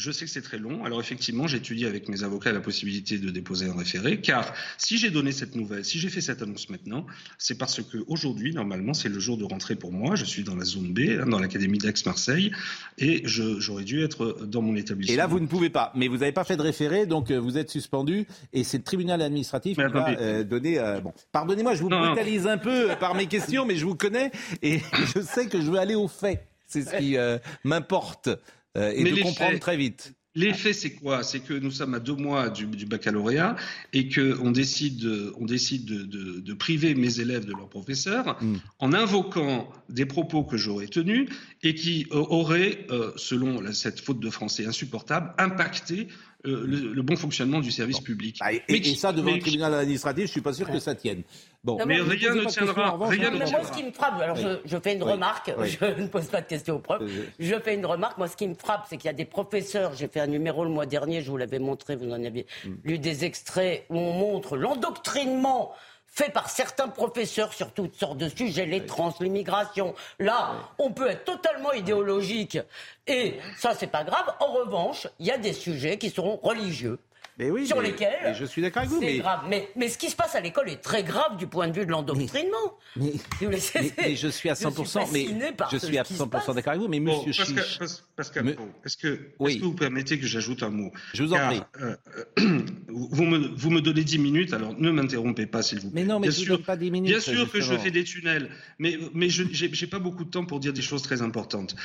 Je sais que c'est très long. Alors effectivement, j'étudie avec mes avocats la possibilité de déposer un référé, car si j'ai donné cette nouvelle, si j'ai fait cette annonce maintenant, c'est parce que aujourd'hui, normalement, c'est le jour de rentrée pour moi. Je suis dans la zone B, hein, dans l'académie d'Aix-Marseille, et j'aurais dû être dans mon établissement. Et là, vous ne pouvez pas. Mais vous n'avez pas fait de référé, donc euh, vous êtes suspendu, et c'est le tribunal administratif qui va euh, donner. Euh, bon, pardonnez-moi, je vous brutalise un peu par mes questions, mais je vous connais et je sais que je veux aller au fait. C'est ce qui m'importe. Euh, et de comprendre très vite. L'effet, c'est quoi? C'est que nous sommes à deux mois du, baccalauréat et qu'on décide, on décide de, priver mes élèves de leurs professeurs hmm. en invoquant des propos que j'aurais tenus et qui euh, auraient, euh, selon cette faute de français insupportable, impacté euh, le, bon fonctionnement du service public. Bah, et, ça, devant le tribunal administratif, je suis pas sûr que ça tienne. Bon. mais rien ne tiendra. Rien mais moi, ce qui me frappe, alors je, fais une remarque, je ne pose pas de questions aux preuves, je fais une remarque. Moi, ce qui me frappe, c'est qu'il y a des professeurs, j'ai fait un numéro le mois dernier, je vous l'avais montré, vous en aviez mm. lu des extraits où on montre l'endoctrinement fait par certains professeurs sur toutes sortes de sujets, les trans, l'immigration. Là, on peut être totalement idéologique et ça, c'est pas grave. En revanche, il y a des sujets qui seront religieux. Mais oui, sur lesquels. je suis d'accord avec vous. C'est grave. Mais, mais, ce qui se passe à l'école est très grave du point de vue de l'endoctrinement. Mais, mais, je suis à 100%. mais je suis à 100% d'accord avec vous. Mais monsieur Chiche. Pascal, est-ce que, est que, vous permettez que j'ajoute un mot Je vous en prie. Euh, vous, me, vous me donnez 10 minutes, alors ne m'interrompez pas, s'il vous plaît. Mais non, mais bien je sûr, pas 10 minutes. Bien sûr que je fais des tunnels, mais, mais je n'ai pas beaucoup de temps pour dire des choses très importantes.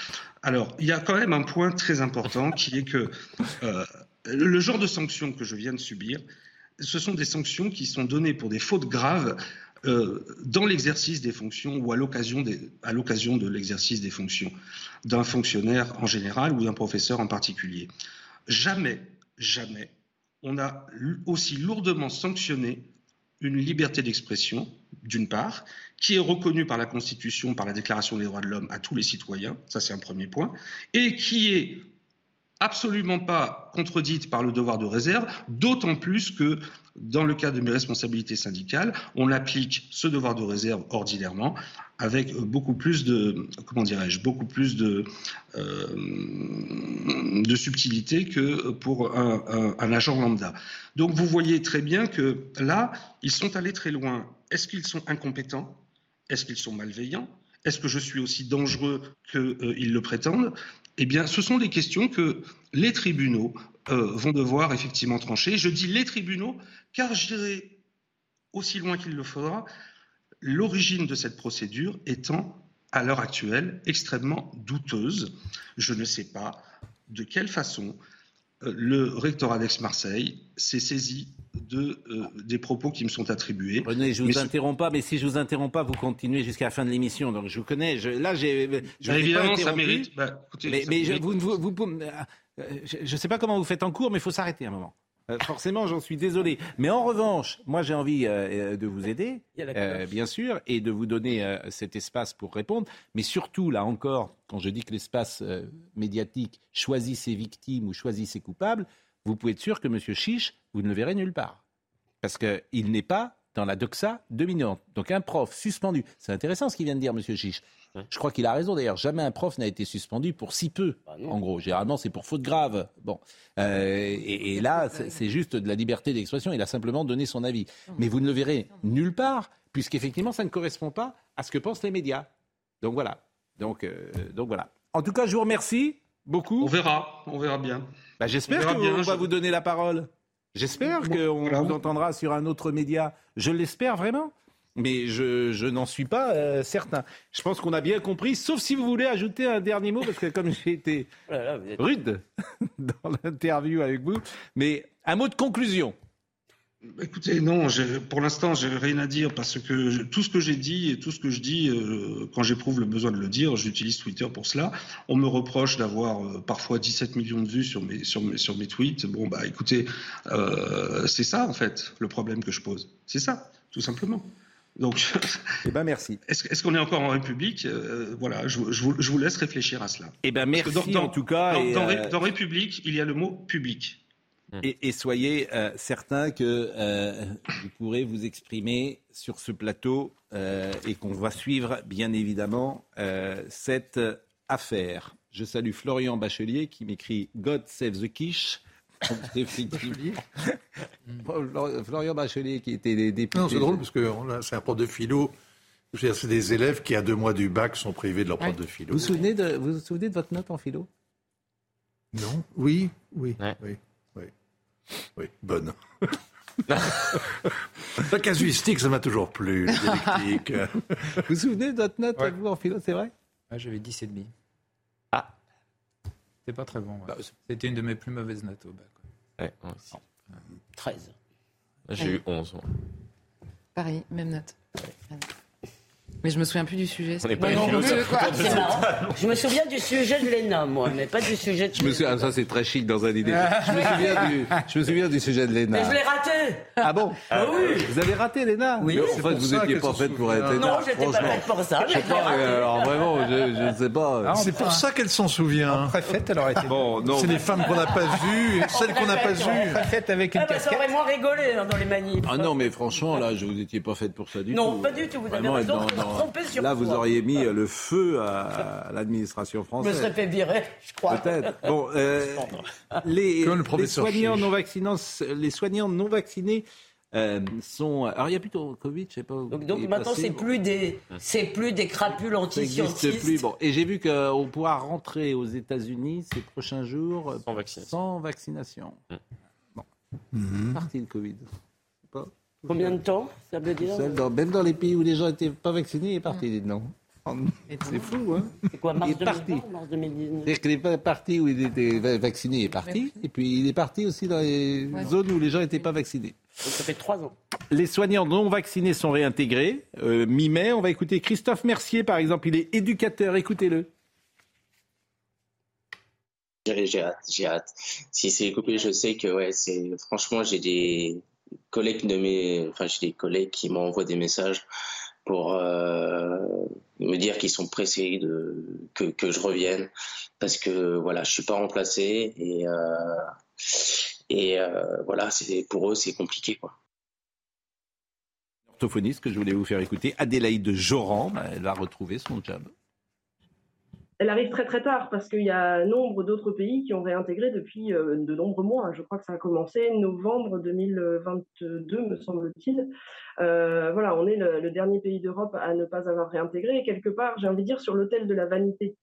Alors, il y a quand même un point très important qui est que. Euh, le genre de sanctions que je viens de subir, ce sont des sanctions qui sont données pour des fautes graves euh, dans l'exercice des fonctions ou à l'occasion de l'exercice des fonctions d'un fonctionnaire en général ou d'un professeur en particulier. Jamais, jamais, on a aussi lourdement sanctionné une liberté d'expression, d'une part, qui est reconnue par la Constitution, par la Déclaration des droits de l'homme à tous les citoyens, ça c'est un premier point, et qui est absolument pas contredite par le devoir de réserve, d'autant plus que dans le cas de mes responsabilités syndicales, on applique ce devoir de réserve ordinairement avec beaucoup plus de comment dirais-je beaucoup plus de euh, de subtilité que pour un, agent lambda. Donc vous voyez très bien que là ils sont allés très loin. Est-ce qu'ils sont incompétents? Est-ce qu'ils sont malveillants? Est-ce que je suis aussi dangereux qu'ils euh, le prétendent? Eh bien, ce sont des questions que les tribunaux euh, vont devoir effectivement trancher. Je dis les tribunaux, car j'irai aussi loin qu'il le faudra, l'origine de cette procédure étant, à l'heure actuelle, extrêmement douteuse. Je ne sais pas de quelle façon le rectorat d'Aix-Marseille s'est saisi de, euh, des propos qui me sont attribués. René, je ne vous interromps pas, mais si je vous interromps pas, vous continuez jusqu'à la fin de l'émission. Donc je vous connais. là, j'ai. Je évidemment, ça mérite. Bah, mais, je, vous, ne sais pas comment vous faites en cours, mais il faut s'arrêter un moment. Euh, forcément, j'en suis désolé. Mais en revanche, moi, j'ai envie euh, de vous aider, bien sûr, et de vous donner cet espace pour répondre. Mais surtout, là encore, quand je dis que l'espace médiatique choisit ses victimes ou choisit ses coupables, vous pouvez être sûr que M. Chiche, vous ne le verrez nulle part. Parce qu'il n'est pas dans la doxa dominante. Donc un prof suspendu. C'est intéressant ce qu'il vient de dire, M. Chiche. Je crois qu'il a raison d'ailleurs. Jamais un prof n'a été suspendu pour si peu. Bah en gros, généralement c'est pour faute grave. Bon, euh, et, là c'est juste de la liberté d'expression. Il a simplement donné son avis. Mais vous ne le verrez nulle part, puisqu'effectivement ça ne correspond pas à ce que pensent les médias. Donc voilà. Donc, euh, donc voilà. En tout cas, je vous remercie beaucoup. On verra, on verra bien. Bah, J'espère qu'on va vous donner la parole. J'espère qu'on vous entendra sur un autre média. Je l'espère vraiment. Mais je, n'en suis pas euh, certain. Je pense qu'on a bien compris, sauf si vous voulez ajouter un dernier mot, parce que comme j'ai été oh rude dans l'interview avec vous, mais un mot de conclusion. Écoutez, non, pour l'instant, j'ai rien à dire parce que tout ce que j'ai dit et tout ce que je dis, euh, quand j'éprouve le besoin de le dire, j'utilise Twitter pour cela. On me reproche d'avoir euh, parfois 17 millions de vues sur mes, sur mes, sur mes tweets. Bon, bah écoutez, euh, c'est ça en fait le problème que je pose. C'est ça, tout simplement. Donc, eh ben merci. Est-ce qu'on est encore en République Voilà, je, je, vous, laisse réfléchir à cela. Eh ben merci en tout cas. dans République, il y a le mot public. Mmh. Et, soyez euh, certains que euh, vous pourrez vous exprimer sur ce plateau euh, et qu'on va suivre bien évidemment cette affaire. Je salue Florian Bachelier qui m'écrit God save the quiche. Florian Bachelier qui était député. Non, c'est drôle parce que c'est un prof de philo. C'est des élèves qui, à deux mois du bac, sont privés de leur prof de philo. Vous vous, souvenez de, vous vous souvenez de votre note en philo? Non. Oui, oui, oui. Oui, bonne. La casuistique, ça m'a toujours plu. vous vous souvenez de votre note, vous, en philo, c'est vrai? Ah, J'avais 10,5. C'est pas très bon. Bah, C'était une de mes plus mauvaises notes au bac. Ouais, moi aussi. 13. J'ai eu 11. Pareil, même note. Mais je me souviens plus du sujet. On pas Je me souviens du sujet de l'ENA, moi, mais pas du sujet de. Je me souviens, ça c'est très chic dans un idée. Je me souviens du, je me souviens du sujet de l'ENA. Mais je l'ai raté. Ah bon Ah oui. Vous avez raté l'ENA Oui. En fait, vous n'étiez pas faite pour être ENA. Non, j'étais pas faite pour ça. Je sais pas. Alors vraiment, je ne sais pas. Ah, c'est pour ça qu'elle s'en souvient. Préfète, elle aurait été. Bon, non. C'est les femmes qu'on n'a pas vues, celles qu'on n'a pas vues. Préfète avec une casquette. Ça aurait moins rigolé hein, dans les manifs. Ah non, mais franchement, là, je vous étiez pas faite pour ça du tout. Non, pas du tout. Vous avez raison. Trompé sur Là, vous auriez mis le feu à, l'administration française. Je me serais fait virer, je crois. Peut-être. Bon, euh, les, soignants non vaccinés, les soignants non vaccinés euh, sont. Alors il y a plutôt Covid, je sais pas. Donc, donc maintenant c'est plus des, c'est plus des crapules anti-scientistes. plus. Bon, et j'ai vu qu'on pourra rentrer aux États-Unis ces prochains jours sans vaccination. Sans vaccination. Mm. Bon, mm-hmm. parti le Covid. Combien de temps ça veut dire Même dans les pays où les gens n'étaient pas vaccinés, il est parti, non c'est fou, hein C'est quoi, mars, il est parti. mars 2019 C'est qu'il est parti où il était vacciné, il est parti. Et puis il est parti aussi dans les zones où les gens n'étaient pas vaccinés. Donc ça fait trois ans. Les soignants non vaccinés sont réintégrés. Euh, mi-mai, on va écouter Christophe Mercier, par exemple. Il est éducateur. Écoutez-le. J'ai hâte, j'ai hâte. Si c'est coupé, je sais que ouais, c'est franchement j'ai des collègues de mes, enfin j'ai des collègues qui m'envoient des messages pour euh, me dire qu'ils sont pressés de que, que, je revienne parce que voilà je suis pas remplacé et euh, et euh, voilà c'est pour eux c'est compliqué quoi. Orthophoniste que je voulais vous faire écouter Adélaïde Joran elle va retrouver son job elle arrive très très tard parce qu'il y a nombre d'autres pays qui ont réintégré depuis euh, de nombreux mois. Je crois que ça a commencé novembre 2022, me semble-t-il. Euh, voilà, on est le, dernier pays d'Europe à ne pas avoir réintégré. Et quelque part, j'ai envie de dire, sur l'autel de la vanité.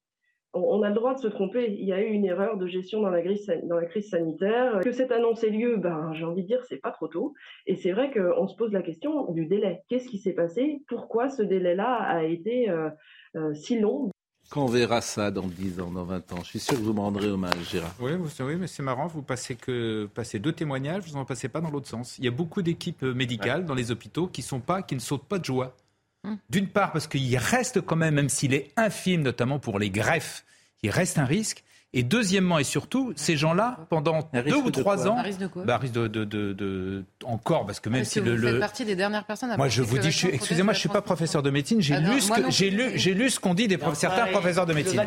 On, a le droit de se tromper. Il y a eu une erreur de gestion dans la, crise, sanitaire. Que cette annonce ait lieu, ben, j'ai envie de dire, c'est pas trop tôt. Et c'est vrai qu'on se pose la question du délai. Qu'est-ce qui s'est passé? Pourquoi ce délai-là a été euh, si long? Quand on verra ça dans 10 ans, dans 20 ans, je suis sûr que vous me rendrez hommage, Gérard. Oui, oui mais c'est marrant, vous passez, que, passez deux témoignages, vous n'en passez pas dans l'autre sens. Il y a beaucoup d'équipes médicales dans les hôpitaux qui, sont pas, qui ne sautent pas de joie. Hum. D'une part, parce qu'il reste quand même, même s'il est infime, notamment pour les greffes, il reste un risque. Et deuxièmement et surtout, ces gens-là, pendant deux ou trois ans, risque de quoi bah, risque de, de, de, de, encore parce que même Parce si que le, vous le- faites partie des dernières personnes à moi je vous dis, je suis- excusez-moi, je protège suis pas professeur de médecine, j'ai Ah lu ce moi que non j'ai plus. lu, j'ai lu ce qu'ont dit des prof- certains professeurs de médecine.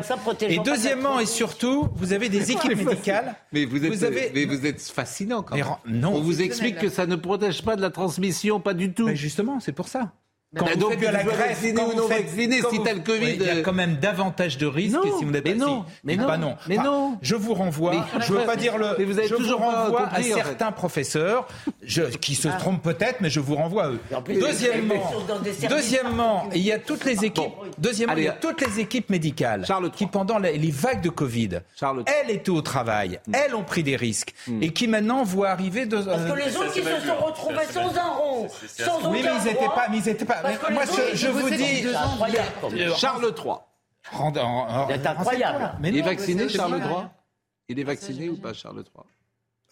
Et deuxièmement et surtout, vous avez des équipes médicales. Mais vous êtes, Vous avez- mais vous êtes fascinant quand même. non. On vous explique que ça ne protège pas de la transmission, pas du tout. Mais justement, c'est pour ça. Quand donc, faites de la vous quand vous faites- vacciné, quand si vous- t'as le Covid, Oui, il y a euh, quand même davantage de risques Non, si vous n'êtes mais pas non, mais non, pas non. mais non. Je vous renvoie, Mais- je veux pas dire le, Mais vous avez je vous toujours pas renvoie compris, à en fait. certains professeurs je- qui se Ah. trompent peut-être, mais je vous renvoie à eux. plus, Deuxièmement, deuxièmement, il y a toutes les équipes, deuxièmement, il y a toutes les équipes médicales qui pendant les, les vagues de Covid, elles étaient au travail, elles ont pris des risques et qui maintenant voient arriver de, Parce que les autres qui se sont retrouvés sans un rond, sans aucun oui, mais ils étaient droit, mais Moi, je, vous dis. Charles III. C'est incroyable. Mais Il est vacciné, Charles III Il est vacciné ou pas, Charles III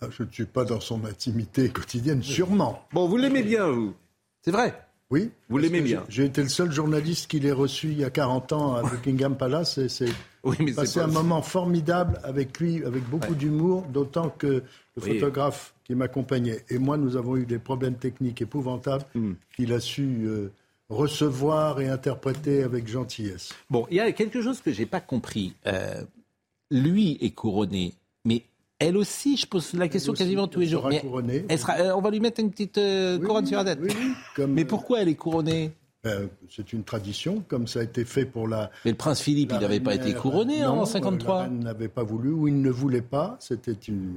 Ah, je ne suis pas dans son intimité quotidienne, sûrement. Bon, vous l'aimez bien, vous C'est vrai Oui. Vous l'aimez bien. J'ai été le seul journaliste qui l'ait reçu il y a 40 ans à Buckingham Palace et c'est Oui, mais c'est passé pas- un moment formidable avec lui, avec beaucoup d'humour, d'autant que le Oui. photographe qui m'accompagnait et moi, nous avons eu des problèmes techniques épouvantables Hmm. qu'il a su euh, recevoir et interpréter avec gentillesse. Bon, il y a quelque chose que j'ai pas compris. Euh, lui est couronné, mais elle aussi, je pose la question aussi, quasiment tous les jours. sera Mais couronnée. elle sera- euh, on va lui mettre une petite euh, couronne sur la tête. mais pourquoi elle est couronnée? Euh, c'est une tradition, comme ça a été fait pour la. Mais le prince Philippe, il n'avait pas été couronné Non, en euh, 53. La reine n'avait pas voulu ou il ne voulait pas. C'était une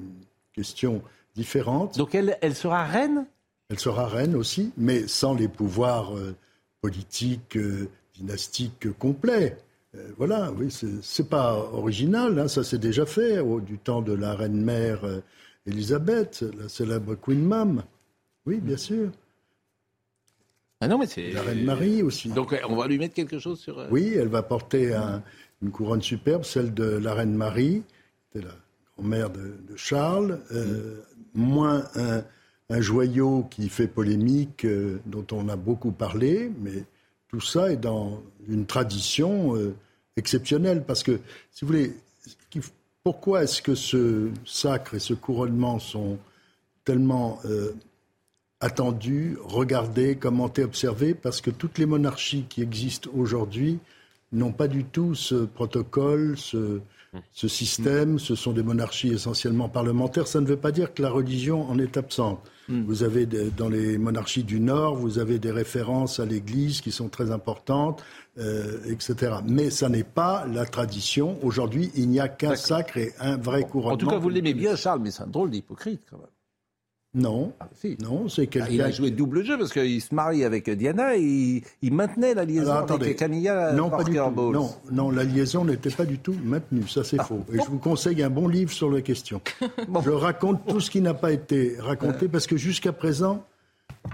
question différente. Donc elle, elle sera reine? Elle sera reine aussi, mais sans les pouvoirs euh, politiques, euh, dynastiques complets. Euh, voilà, oui, c'est- pas original, hein, ça s'est déjà fait au, du temps de la reine-mère euh, Elisabeth, la célèbre Queen Mum. Oui, bien sûr. Ah non, mais c'est. La reine Marie aussi. Donc on va lui mettre quelque chose sur. Oui, elle va porter un- une couronne superbe, celle de la reine Marie, c'était la grand-mère de, de Charles, euh, moins un, joyau qui fait polémique, euh, dont on a beaucoup parlé, mais tout ça est dans une tradition euh, exceptionnelle, parce que, si vous voulez, pourquoi est-ce que ce sacre et ce couronnement sont tellement euh, attendu, regardé, commenté, observé, parce que toutes les monarchies qui existent aujourd'hui n'ont pas du tout ce protocole, ce, ce système. Ce sont des monarchies essentiellement parlementaires. Ça ne veut pas dire que la religion en est absente. Vous avez dans les monarchies du Nord, vous avez des références à l'Église qui sont très importantes, euh, etc. Mais ça n'est pas la tradition. Aujourd'hui, il n'y a qu'un sacre et un vrai couronnement. En tout cas, vous l'aimez bien, Charles, mais c'est un drôle d'hypocrite quand même. Non, non, c'est Ah, quelqu'un. il a joué double jeu parce qu'il se marie avec Diana et il, il maintenait la liaison Alors, attendez. avec Camilla non, pas du tout. Non, non, la liaison n'était pas du tout maintenue. Ça, c'est faux. Et je vous conseille un bon livre sur la question. Je raconte tout ce qui n'a pas été raconté parce que jusqu'à présent,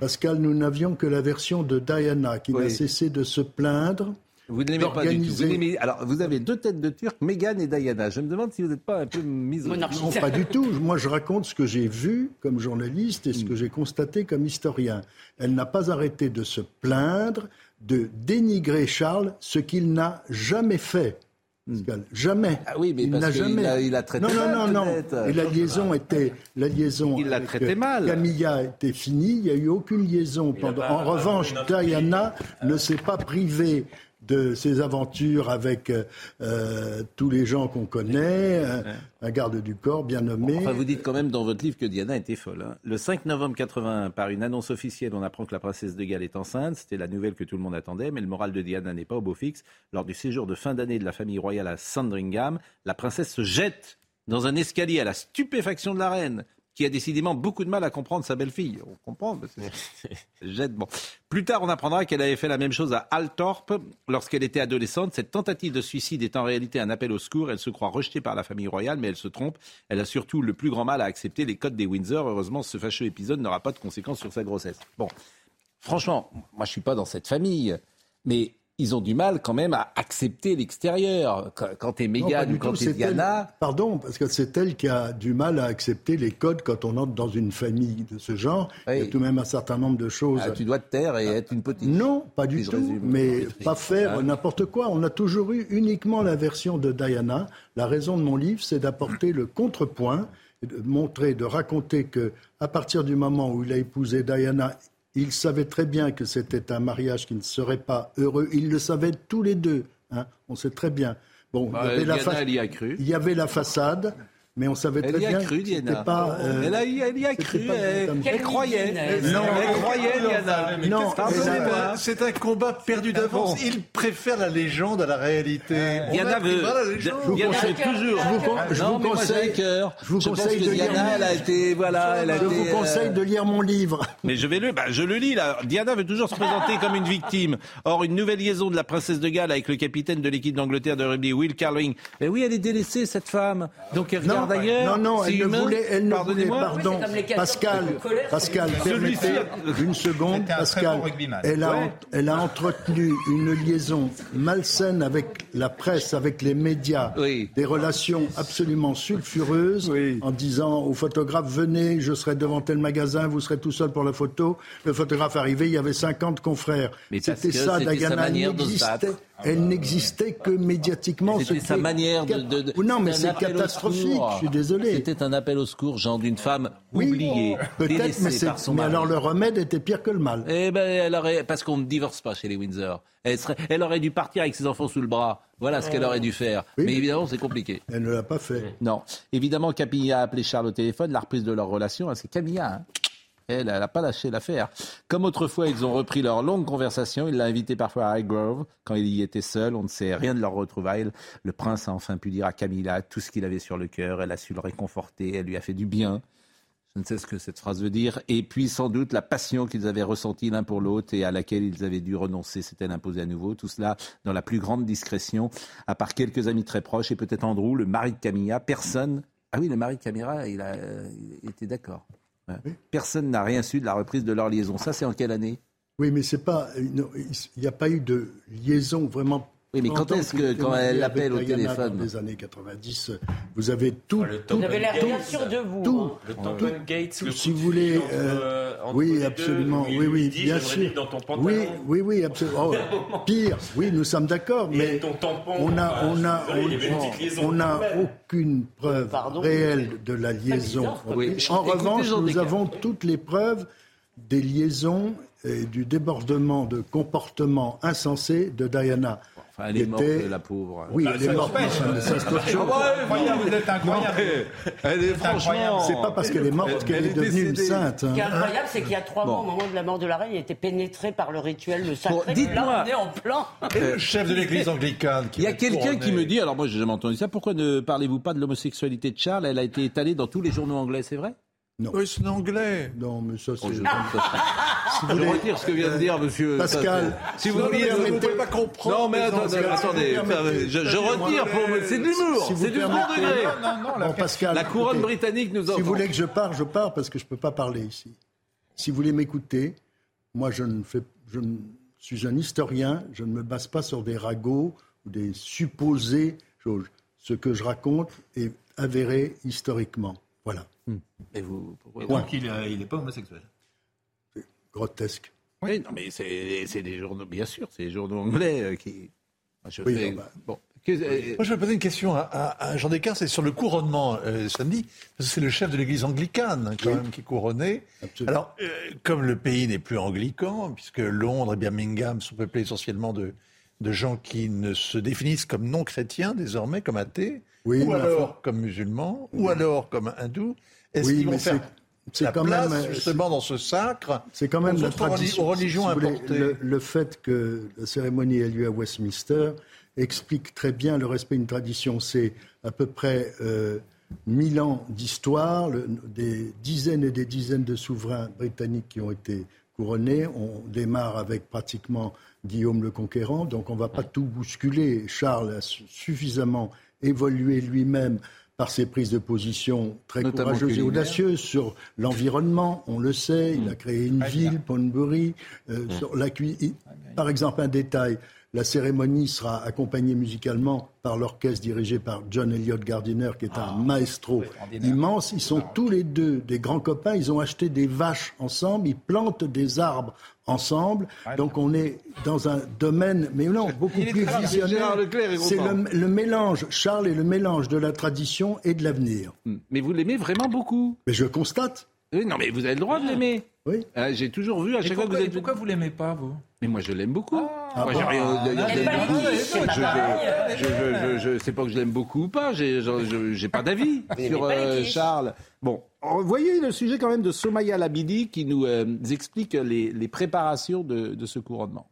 Pascal, nous n'avions que la version de Diana qui n'a cessé de se plaindre. Vous ne l'aimez pas du tout. Vous Alors, vous avez deux têtes de Turc, Meghan et Diana. Je me demande si vous n'êtes pas un peu mise Non, pas du tout. Moi, je raconte ce que j'ai vu comme journaliste et ce que j'ai constaté comme historien. Elle n'a pas arrêté de se plaindre, de dénigrer Charles, ce qu'il n'a jamais fait. Pascal. Jamais. Ah oui, mais il parce jamais. a- il a traité non, mal, non, non, non. Et la liaison était, la liaison. Il l'a traité euh, mal. Camilla était finie. Il n'y a eu aucune liaison. Pendant... pas- En revanche, Diana ne s'est pas privée de ses aventures avec euh, euh, tous les gens qu'on connaît, un, un garde du corps bien nommé. Enfin, vous dites quand même dans votre livre que Diana était folle. hein. Le 5 novembre 81, par une annonce officielle, on apprend que la princesse de Galles est enceinte. C'était la nouvelle que tout le monde attendait, mais le moral de Diana n'est pas au beau fixe. Lors du séjour de fin d'année de la famille royale à Sandringham, la princesse se jette dans un escalier à la stupéfaction de la reine, qui a décidément beaucoup de mal à comprendre sa belle-fille. On comprend, jette. Bon. Plus tard, on apprendra qu'elle avait fait la même chose à Altorp lorsqu'elle était adolescente. Cette tentative de suicide est en réalité un appel au secours. Elle se croit rejetée par la famille royale, mais elle se trompe. Elle a surtout le plus grand mal à accepter les codes des Windsor. Heureusement, ce fâcheux épisode n'aura pas de conséquences sur sa grossesse. Bon, franchement, moi, je suis pas dans cette famille, mais ils ont du mal quand même à accepter l'extérieur. Quand t'es Mégane ou quand t'es Diana... pardon, parce que c'est elle qui a du mal à accepter les codes quand on entre dans une famille de ce genre. Il y a tout de même un certain nombre de choses. Ah, tu dois te taire et être une petite. Non, pas du tout. Mais pas faire n'importe quoi. On a toujours eu uniquement la version de Diana. La raison de mon livre, c'est d'apporter le contrepoint, de montrer, de raconter que à partir du moment où il a épousé Diana il savait très bien que c'était un mariage qui ne serait pas heureux. Ils le savaient tous les deux. Hein. On sait très bien. Bon, il, y avait bah, la y a cru. il y avait la façade. Mais on savait très bien cru, Diana. Pas, euh, elle, a, elle y a cru, elle, croyait. Non, elle croyait, Diana. Non, c'est un combat perdu d'avance. Il préfère la légende à la réalité. Diana veut. Diana toujours. Je vous conseille, je vous conseille de lire. Diana, elle a été, voilà, elle a Je vous conseille de lire mon livre. Mais je vais le, bah, je le lis là. Diana veut toujours se présenter comme une victime. Or, une nouvelle liaison de la princesse de Galles avec le capitaine de l'équipe d'Angleterre de rugby, Will Carling. Mais oui, elle est délaissée cette femme. Donc elle non, non, elle ne voulait, elle ne voulait, pardon, Pascal, Pascal, permettez une seconde, Pascal, elle a, elle a entretenu une liaison malsaine avec la presse, avec les médias, des relations absolument sulfureuses, en disant aux photographes, venez, je serai devant tel magasin, vous serez tout seul pour la photo. Le photographe arrivé, il y avait 50 confrères. C'était ça, Diana, elle n'existait que médiatiquement. C'était sa manière de, Non, mais c'est catastrophique. Je suis désolé. C'était un appel au secours, genre d'une femme oubliée, peut-être, mais, par son mais alors le remède était pire que le mal. Eh ben, elle aurait, parce qu'on ne divorce pas chez les Windsor. Elle, serait, elle aurait dû partir avec ses enfants sous le bras. Voilà ce qu'elle aurait dû faire. mais évidemment, c'est compliqué. Elle ne l'a pas fait. Non. Évidemment, Camilla a appelé Charles au téléphone. La reprise de leur relation, hein, c'est Camilla. Hein. Elle, n'a pas lâché l'affaire. Comme autrefois, ils ont repris leur longue conversation. Il l'a invité parfois à Highgrove quand il y était seul. On ne sait rien de leur retrouvailles. Le prince a enfin pu dire à Camilla tout ce qu'il avait sur le cœur. Elle a su le réconforter. Elle lui a fait du bien. Je ne sais ce que cette phrase veut dire. Et puis, sans doute, la passion qu'ils avaient ressentie l'un pour l'autre et à laquelle ils avaient dû renoncer s'est-elle imposée à nouveau. Tout cela dans la plus grande discrétion, à part quelques amis très proches et peut-être Andrew, le mari de Camilla. Personne. Ah oui, le mari de Camilla, il, a, il était Personne n'a rien su de la reprise de leur liaison. Ça, c'est en quelle année? Oui, mais c'est pas. Il n'y a pas eu de liaison vraiment oui, mais quand est-ce que, quand elle appelle au téléphone Dans les années 90, vous avez tout. Ah, vous avez l'air bien sûr de vous. Tout. Hein. Le Tampon Gates, le si vous voulez. Euh, oui, absolument. oui, oui, bien sûr. oui, oui, oui, absolument. Oh, pire, oui, nous sommes d'accord, mais on a, on a, on, n'a aucune preuve réelle de la liaison. En revanche, nous avons toutes les preuves des liaisons et du débordement de comportement insensé de Diana. Enfin, elle est morte, la pauvre. Oui, elle est morte, mais ça, vous êtes incroyable. Elle est franchement. C'est pas parce qu'elle est morte qu'elle est devenue une sainte. Ce qui est hein. incroyable, c'est qu'il y a trois mois, au moment de la mort de la reine, il était pénétré par le rituel, le sacré. Dites-moi. en plein. Le chef de l'église anglicane. Il y a quelqu'un qui me dit, alors moi j'ai jamais entendu ça, pourquoi ne parlez-vous pas de l'homosexualité de Charles? Elle a été étalée dans tous les journaux anglais, c'est vrai? Non. Oui, c'est anglais. Non, mais ça, c'est. Oh, je, si vous je retire ce que vient de dire monsieur. Pascal. Si vous voulez, vous ne pouvez pas comprendre. Non, mais attendez, attendez. Je, je retire pour. C'est de l'humour. c'est du second degré. Non, non, la, Pascal, la couronne britannique nous entend. Si vous voulez que je parle, je pars parce que je ne peux pas parler ici. Si vous voulez m'écouter, moi, je ne fais. Je suis un historien. Je ne me base pas sur des ragots ou des supposées choses. Ce que je raconte est avéré historiquement. Hmm. Et vous, Et donc, il n'est pas homosexuel. C'est grotesque. Oui, non, mais c'est des journaux, bien sûr, c'est des journaux anglais euh, qui. Je oui, bah, bon. Euh, Moi, je vais poser une question à, Jean Descartes, c'est sur le couronnement euh, samedi, parce que c'est le chef de l'église anglicane, quand même, qui est couronné. Alors, comme le pays n'est plus anglican, puisque Londres et Birmingham sont peuplés essentiellement de, de gens qui ne se définissent comme non chrétiens désormais, comme athées, ou alors comme musulmans, ou alors comme hindous. Est-ce qu'ils vont faire c'est quand place, même justement dans ce sacre. C'est quand même la tradition. religions le, fait que la cérémonie ait lieu à Westminster explique très bien le respect d'une tradition. C'est à peu près euh, mille ans d'histoire, des dizaines et des dizaines de souverains britanniques qui ont été couronnés. On démarre avec pratiquement Guillaume le Conquérant, donc on ne va pas tout bousculer. Charles a suffisamment évolué lui-même par ses prises de position très courageuses et audacieuses sur l'environnement, on le sait, il a créé une ville, Pondbury, euh, sur la Par exemple, un détail, La cérémonie sera accompagnée musicalement par l'orchestre dirigé par John Elliott Gardiner, qui est un ah, maestro immense. Ils sont tous les deux des grands copains. Ils ont acheté des vaches ensemble. Ils plantent des arbres ensemble. Donc on est dans un domaine, mais non, beaucoup plus visionnaire. C'est le, mélange, Charles est le mélange de la tradition et de l'avenir. Hmm. Mais vous l'aimez vraiment beaucoup? Mais je constate. Oui, non, mais vous avez le droit de l'aimer. Oui. Euh, j'ai toujours vu à chaque fois que vous êtes. Pourquoi vous l'aimez pas, vous? Mais moi, je l'aime beaucoup. Ah, moi, j'ai rien. Je sais pas que je l'aime beaucoup ou pas. J'ai pas d'avis sur euh, Charles. Bon, voyez le sujet quand même de Somaya Labidi qui nous euh, explique les, les préparations de, de ce couronnement.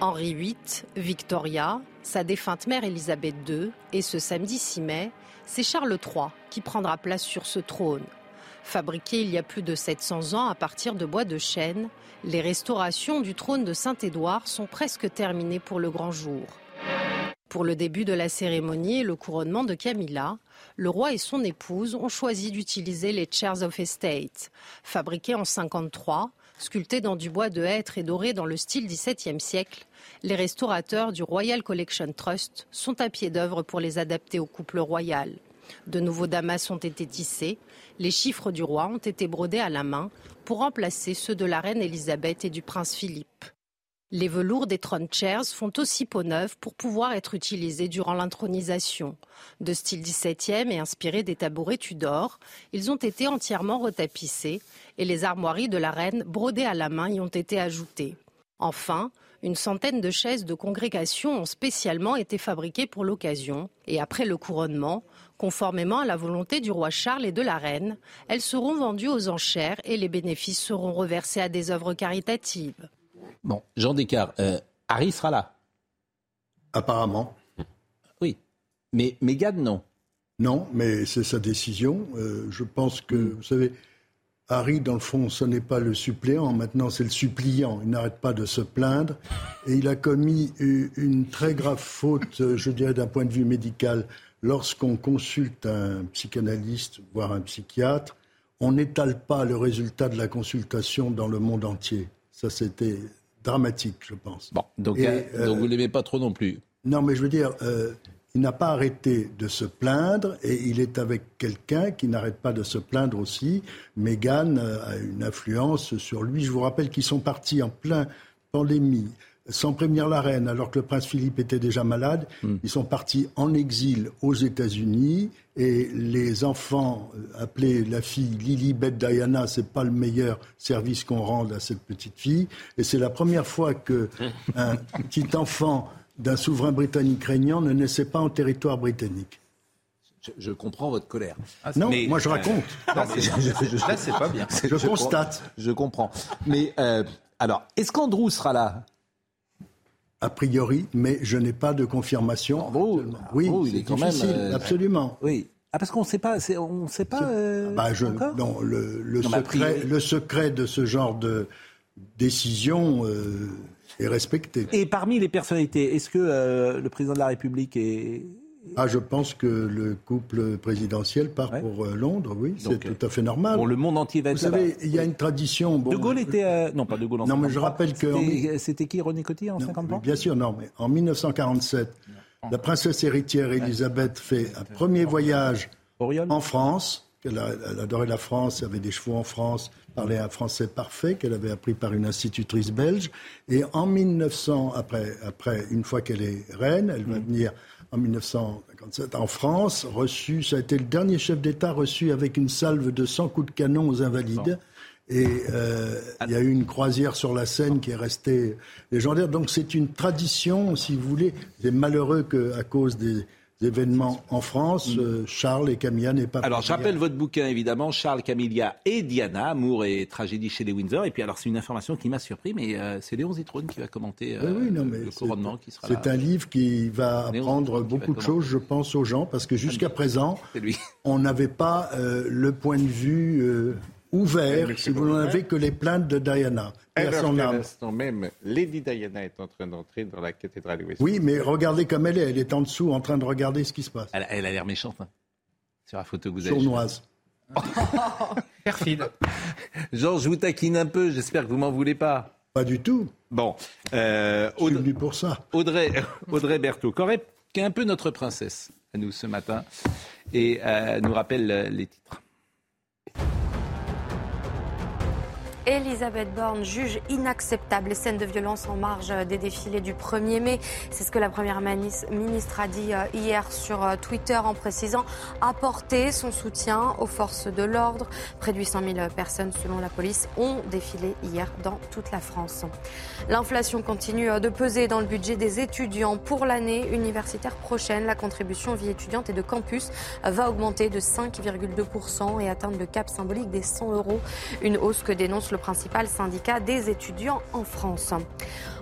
Henri VIII, Victoria, sa défunte mère Élisabeth II et ce samedi 6 mai, c'est Charles III qui prendra place sur ce trône. Fabriqué il y a plus de 700 ans à partir de bois de chêne, les restaurations du trône de Saint-Édouard sont presque terminées pour le grand jour. Pour le début de la cérémonie et le couronnement de Camilla, le roi et son épouse ont choisi d'utiliser les Chairs of Estate. Fabriqués en 53, sculptés dans du bois de hêtre et dorés dans le style XVIIe siècle, les restaurateurs du Royal Collection Trust sont à pied d'œuvre pour les adapter au couple royal. De nouveaux damas ont été tissés, les chiffres du roi ont été brodés à la main pour remplacer ceux de la reine Elisabeth et du prince Philippe. Les velours des throne chairs font aussi peau neuve pour pouvoir être utilisés durant l'intronisation. De style XVIIe et inspirés des tabourets Tudor, ils ont été entièrement retapissés et les armoiries de la reine brodées à la main y ont été ajoutées. Enfin, une centaine de chaises de congrégation ont spécialement été fabriquées pour l'occasion et après le couronnement, conformément à la volonté du roi Charles et de la reine, elles seront vendues aux enchères et les bénéfices seront reversés à des œuvres caritatives. Bon, Jean Descartes, euh, Harry sera là Apparemment. Oui, mais Mégane, non. Non, mais c'est sa décision. Euh, je pense que, vous savez, Harry, dans le fond, ce n'est pas le suppléant, maintenant c'est le suppliant. Il n'arrête pas de se plaindre. Et il a commis une très grave faute, je dirais, d'un point de vue médical. Lorsqu'on consulte un psychanalyste, voire un psychiatre, on n'étale pas le résultat de la consultation dans le monde entier. Ça, c'était dramatique, je pense. Bon, donc, euh, donc vous ne l'aimez pas trop non plus Non, mais je veux dire, euh, il n'a pas arrêté de se plaindre et il est avec quelqu'un qui n'arrête pas de se plaindre aussi. Meghan euh, a une influence sur lui. Je vous rappelle qu'ils sont partis en plein pandémie sans prévenir la reine, alors que le prince Philippe était déjà malade. Hmm. Ils sont partis en exil aux États-Unis et les enfants, euh, appelés la fille Lilibet Diana, c'est pas le meilleur service qu'on rende à cette petite fille. Et c'est la première fois que un petit enfant d'un souverain britannique régnant ne naissait pas en territoire britannique. Je, comprends votre colère. Ah, non, moi je raconte. là, c'est pas bien. Je, constate. je comprends. Mais euh, alors, est-ce qu'Andrew sera là a priori, mais je n'ai pas de confirmation. oui, il est quand difficile, même, euh, absolument. Oui. Ah, parce qu'on ne sait pas, on sait pas. Euh, bah, je, non, le, le secret, le secret de ce genre de décision est respecté. Et parmi les personnalités, est-ce que euh, le président de la République est... Ah, je pense que le couple présidentiel part pour euh, Londres, oui, c'est tout à fait normal. Bon, le monde entier va être Vous savez, il y a une tradition. de Gaulle était. Euh, non, pas De Gaulle en Non, mais je rappelle que. C'était qui, René Coty, en 53 Bien sûr, non, mais en 1947, la princesse héritière Elisabeth fait un premier voyage en France. Elle, elle adorait la France, avait des chevaux en France, parlait un français parfait qu'elle avait appris par une institutrice belge. Et en 1900, après, après une fois qu'elle est reine, elle va mm. venir en 1957 en France, reçu, ça a été le dernier chef d'État reçu avec une salve de 100 coups de canon aux Invalides. Et euh, il y a eu une croisière sur la Seine qui est restée légendaire. Donc c'est une tradition, si vous voulez. C'est malheureux qu'à cause des, événements en France, mm. euh, Charles et Camilla n'est pas. Alors, je rappelle votre bouquin, évidemment, Charles, Camilla et Diana, Amour et tragédie chez les Windsor. Et puis, alors, c'est une information qui m'a surpris, mais euh, c'est Léon Zitrone qui va commenter euh, le couronnement qui sera C'est un livre qui va apprendre beaucoup de choses, je pense, aux gens, parce que jusqu'à présent, on n'avait pas le point de vue ouvert, si vous n'en avez que les plaintes de Diana. Et à son âme. même, Lady Diana est en train d'entrer dans la cathédrale de Westminster. Oui, mais regardez comme elle est. Elle est en dessous, en train de regarder ce qui se passe. Elle, a l'air méchante. Hein, sur la photo que vous avez. Sournoise. Perfide. Georges, je vous taquine un peu. J'espère que vous m'en voulez pas. Pas du tout. Bon. Euh, Je suis venu pour ça. Audrey, Audrey Berthaud, qui est un peu notre princesse à nous ce matin, et euh, nous rappelle euh, les titres. Elisabeth Borne juge inacceptable les scènes de violence en marge des défilés du 1er mai. C'est ce que la Première ministre a dit euh, hier sur euh, Twitter en précisant apporter son soutien aux forces de l'ordre. Près de 800 000 personnes, selon la police, ont défilé hier dans toute la France. L'inflation continue euh, de peser dans le budget des étudiants. Pour l'année universitaire prochaine, la contribution vie étudiante et de campus va augmenter de 5,2% et atteindre le cap symbolique des 100 euros. Une hausse que dénonce le principal syndicat des étudiants en France.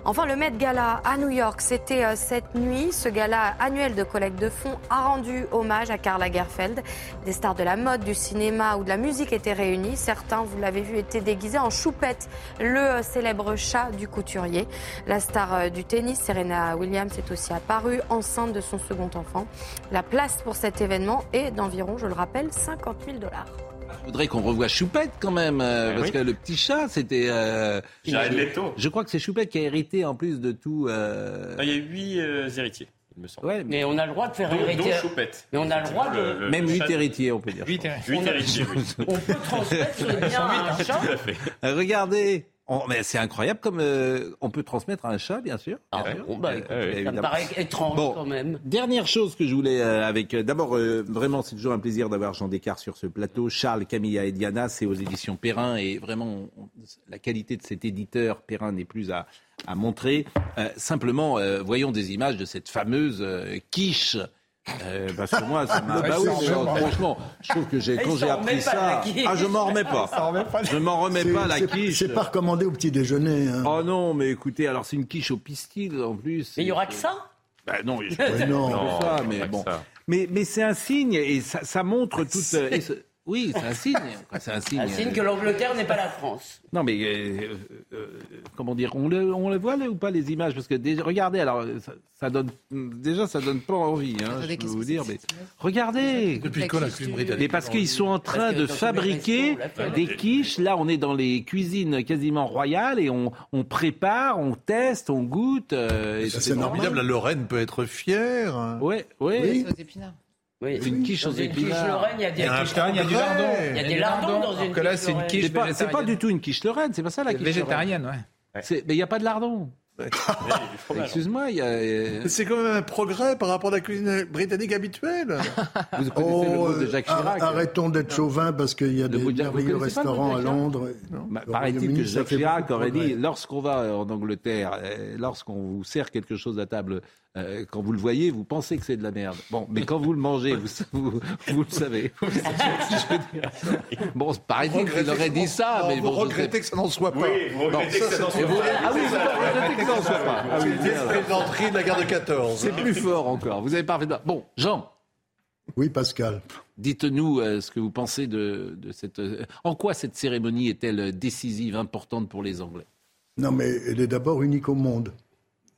Enfin, le Met Gala à New York, c'était euh, cette nuit. Ce gala annuel de collecte de fonds a rendu hommage à Karl Lagerfeld. Des stars de la mode, du cinéma ou de la musique étaient réunis. Certains, vous l'avez vu, étaient déguisés en choupette, le euh, célèbre chat du couturier. La star euh, du tennis, Serena Williams, est aussi apparue, enceinte de son second enfant. La place pour cet événement est d'environ, je le rappelle, 50 000 dollars. Je voudrais qu'on revoie Choupette quand même, euh, Eh parce oui. que le petit chat, c'était. Euh, Jared je, Leto. je crois que c'est Choupette qui a hérité en plus de tout. euh, Ah, Il y a huit euh, héritiers, il me semble. Ouais, Mais on a le droit de faire hériter. dont Choupette. Mais on a le droit de. Le- le- Même huit héritiers, on peut dire. Huit héritiers, oui. On peut transmettre ce bien à un chat. Tout à fait. Regardez, on- mais c'est incroyable comme euh, on peut transmettre à un chat, bien sûr. Ah, sûr. bon, bah, Euh, écoute, euh, ça me paraît étrange Bon. quand même. Dernière chose que je voulais euh, avec. euh, D'abord, euh, vraiment, c'est toujours un plaisir d'avoir Jean Descartes sur ce plateau. Charles, Camilla et Diana, c'est aux éditions Perrin. Et vraiment, on- la qualité de cet éditeur, Perrin, n'est plus à, à montrer. Euh, simplement, euh, voyons des images de cette fameuse quiche. Euh, parce que moi, ça m'a. Bah c'est oui, mais, franchement, je trouve que j'ai, quand j'ai appris ça, ah, je m'en remets pas. Je m'en remets pas la quiche. C'est pas recommandé au petit déjeuner. hein. Oh non, mais écoutez, alors c'est une quiche au pistil en plus. Mais il y aura que ça? Bah non, je Ouais, non. non, ça, mais bon. ça. Mais, mais c'est un signe et ça, ça montre toute. et ce- oui, c'est un signe. C'est un signe. Un signe euh, que l'Angleterre n'est pas la France. Non, mais euh, euh, comment dire On le, on le voit là ou pas les images? Parce que déjà, regardez, alors ça, ça donne déjà ça donne pas envie. Hein, Attendez, je peux vous dire, mais regardez. Depuis quand la britannique Mais parce qu'ils sont en train de fabriquer des quiches. Là, on est dans les cuisines quasiment royales et on, on prépare, on teste, on goûte. euh, c'est formidable. La Lorraine peut être fière. Ouais, ouais. Oui. Aux Oui. Une quiche Dans aux une quiche. Lorraine, il y a des Il y a un quiches lardon, il y a des lardons. Il y a des lardons dans alors une que là, quiche c'est une quiche C'est pas, c'est du tout une quiche lorraine, c'est pas ça la quiche. Végétarienne, ouais. C'est- Mais il n'y a pas de lardon. Excuse-moi, il y a. C'est quand même un progrès par rapport à la cuisine britannique habituelle. Vous connaissez le Oh, mot de Jacques euh, Chirac arrêtons d'être chauvin parce qu'il y a Le des merveilleux restaurants à Londres. Bah, Paraît-il que Jacques Chirac aurait dit lorsqu'on va en Angleterre, euh, lorsqu'on vous sert quelque chose à table, euh, quand vous le voyez, vous pensez que c'est de la merde. Bon, mais quand vous le mangez, vous, vous, vous le savez. Bon, paraît-il qu'il aurait dit ça, mais vous bon, regrettez que ça n'en soit pas. Oui, vous regrettez que ça n'en soit pas. Ah oui, vous regrettez que ça n'en soit pas. Ah oui, C'est de la guerre de 14. C'est plus fort encore. Vous avez parfaitement. Bon, Jean. Oui, Pascal. Dites-nous euh, ce que vous pensez de, de cette. euh, en quoi cette cérémonie est-elle décisive, importante pour les Anglais? Non, mais elle est d'abord unique au monde,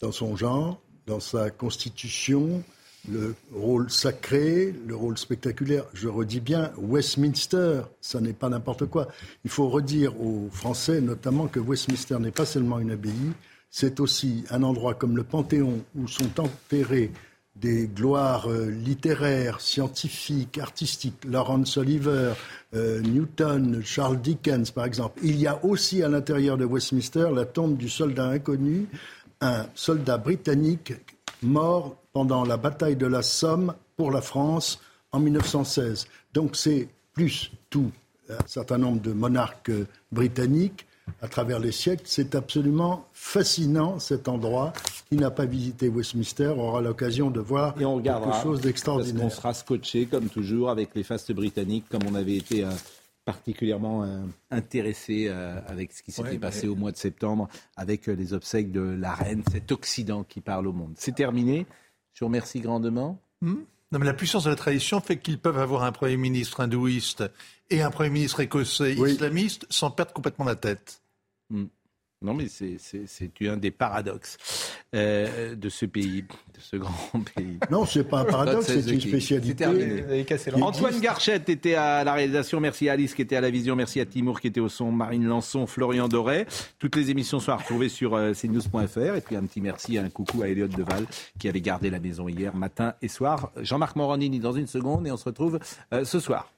dans son genre, dans sa constitution, le rôle sacré, le rôle spectaculaire. Je redis bien, Westminster, ça n'est pas n'importe quoi. Il faut redire aux Français, notamment, que Westminster n'est pas seulement une abbaye, c'est aussi un endroit comme le Panthéon où sont enterrés des gloires euh, littéraires, scientifiques, artistiques, Laurence Oliver, euh, Newton, Charles Dickens, par exemple. Il y a aussi à l'intérieur de Westminster la tombe du soldat inconnu, un soldat britannique mort pendant la bataille de la Somme pour la France en 1916. Donc c'est plus tout un certain nombre de monarques euh, britanniques à travers les siècles. C'est absolument fascinant cet endroit. Qui n'a pas visité Westminster aura l'occasion de voir Et on quelque chose d'extraordinaire. qu'on sera scotché, comme toujours, avec les fastes britanniques, comme on avait été euh, particulièrement euh, intéressé euh, avec ce qui s'était Ouais, passé mais- au mois de septembre, avec euh, les obsèques de la reine, cet Occident qui parle au monde. C'est terminé. Je vous remercie grandement. Hmm non, mais la puissance de la tradition fait qu'ils peuvent avoir un Premier ministre hindouiste et un Premier ministre écossais Oui. islamiste sans perdre complètement la tête. Hmm. Non, mais c'est un des paradoxes euh, de ce pays, de ce grand pays. Non, c'est pas un paradoxe, c'est une spécialité. Antoine Garchette était à la réalisation. Merci à Alice qui était à la vision. Merci à Timour qui était au son. Marine Lançon, Florian Doré. Toutes les émissions sont à retrouver sur euh, cnews.fr. Et puis un petit merci, un coucou à Elliot Deval qui avait gardé la maison hier matin et soir. Jean-Marc Morandini dans une seconde et on se retrouve euh, ce soir.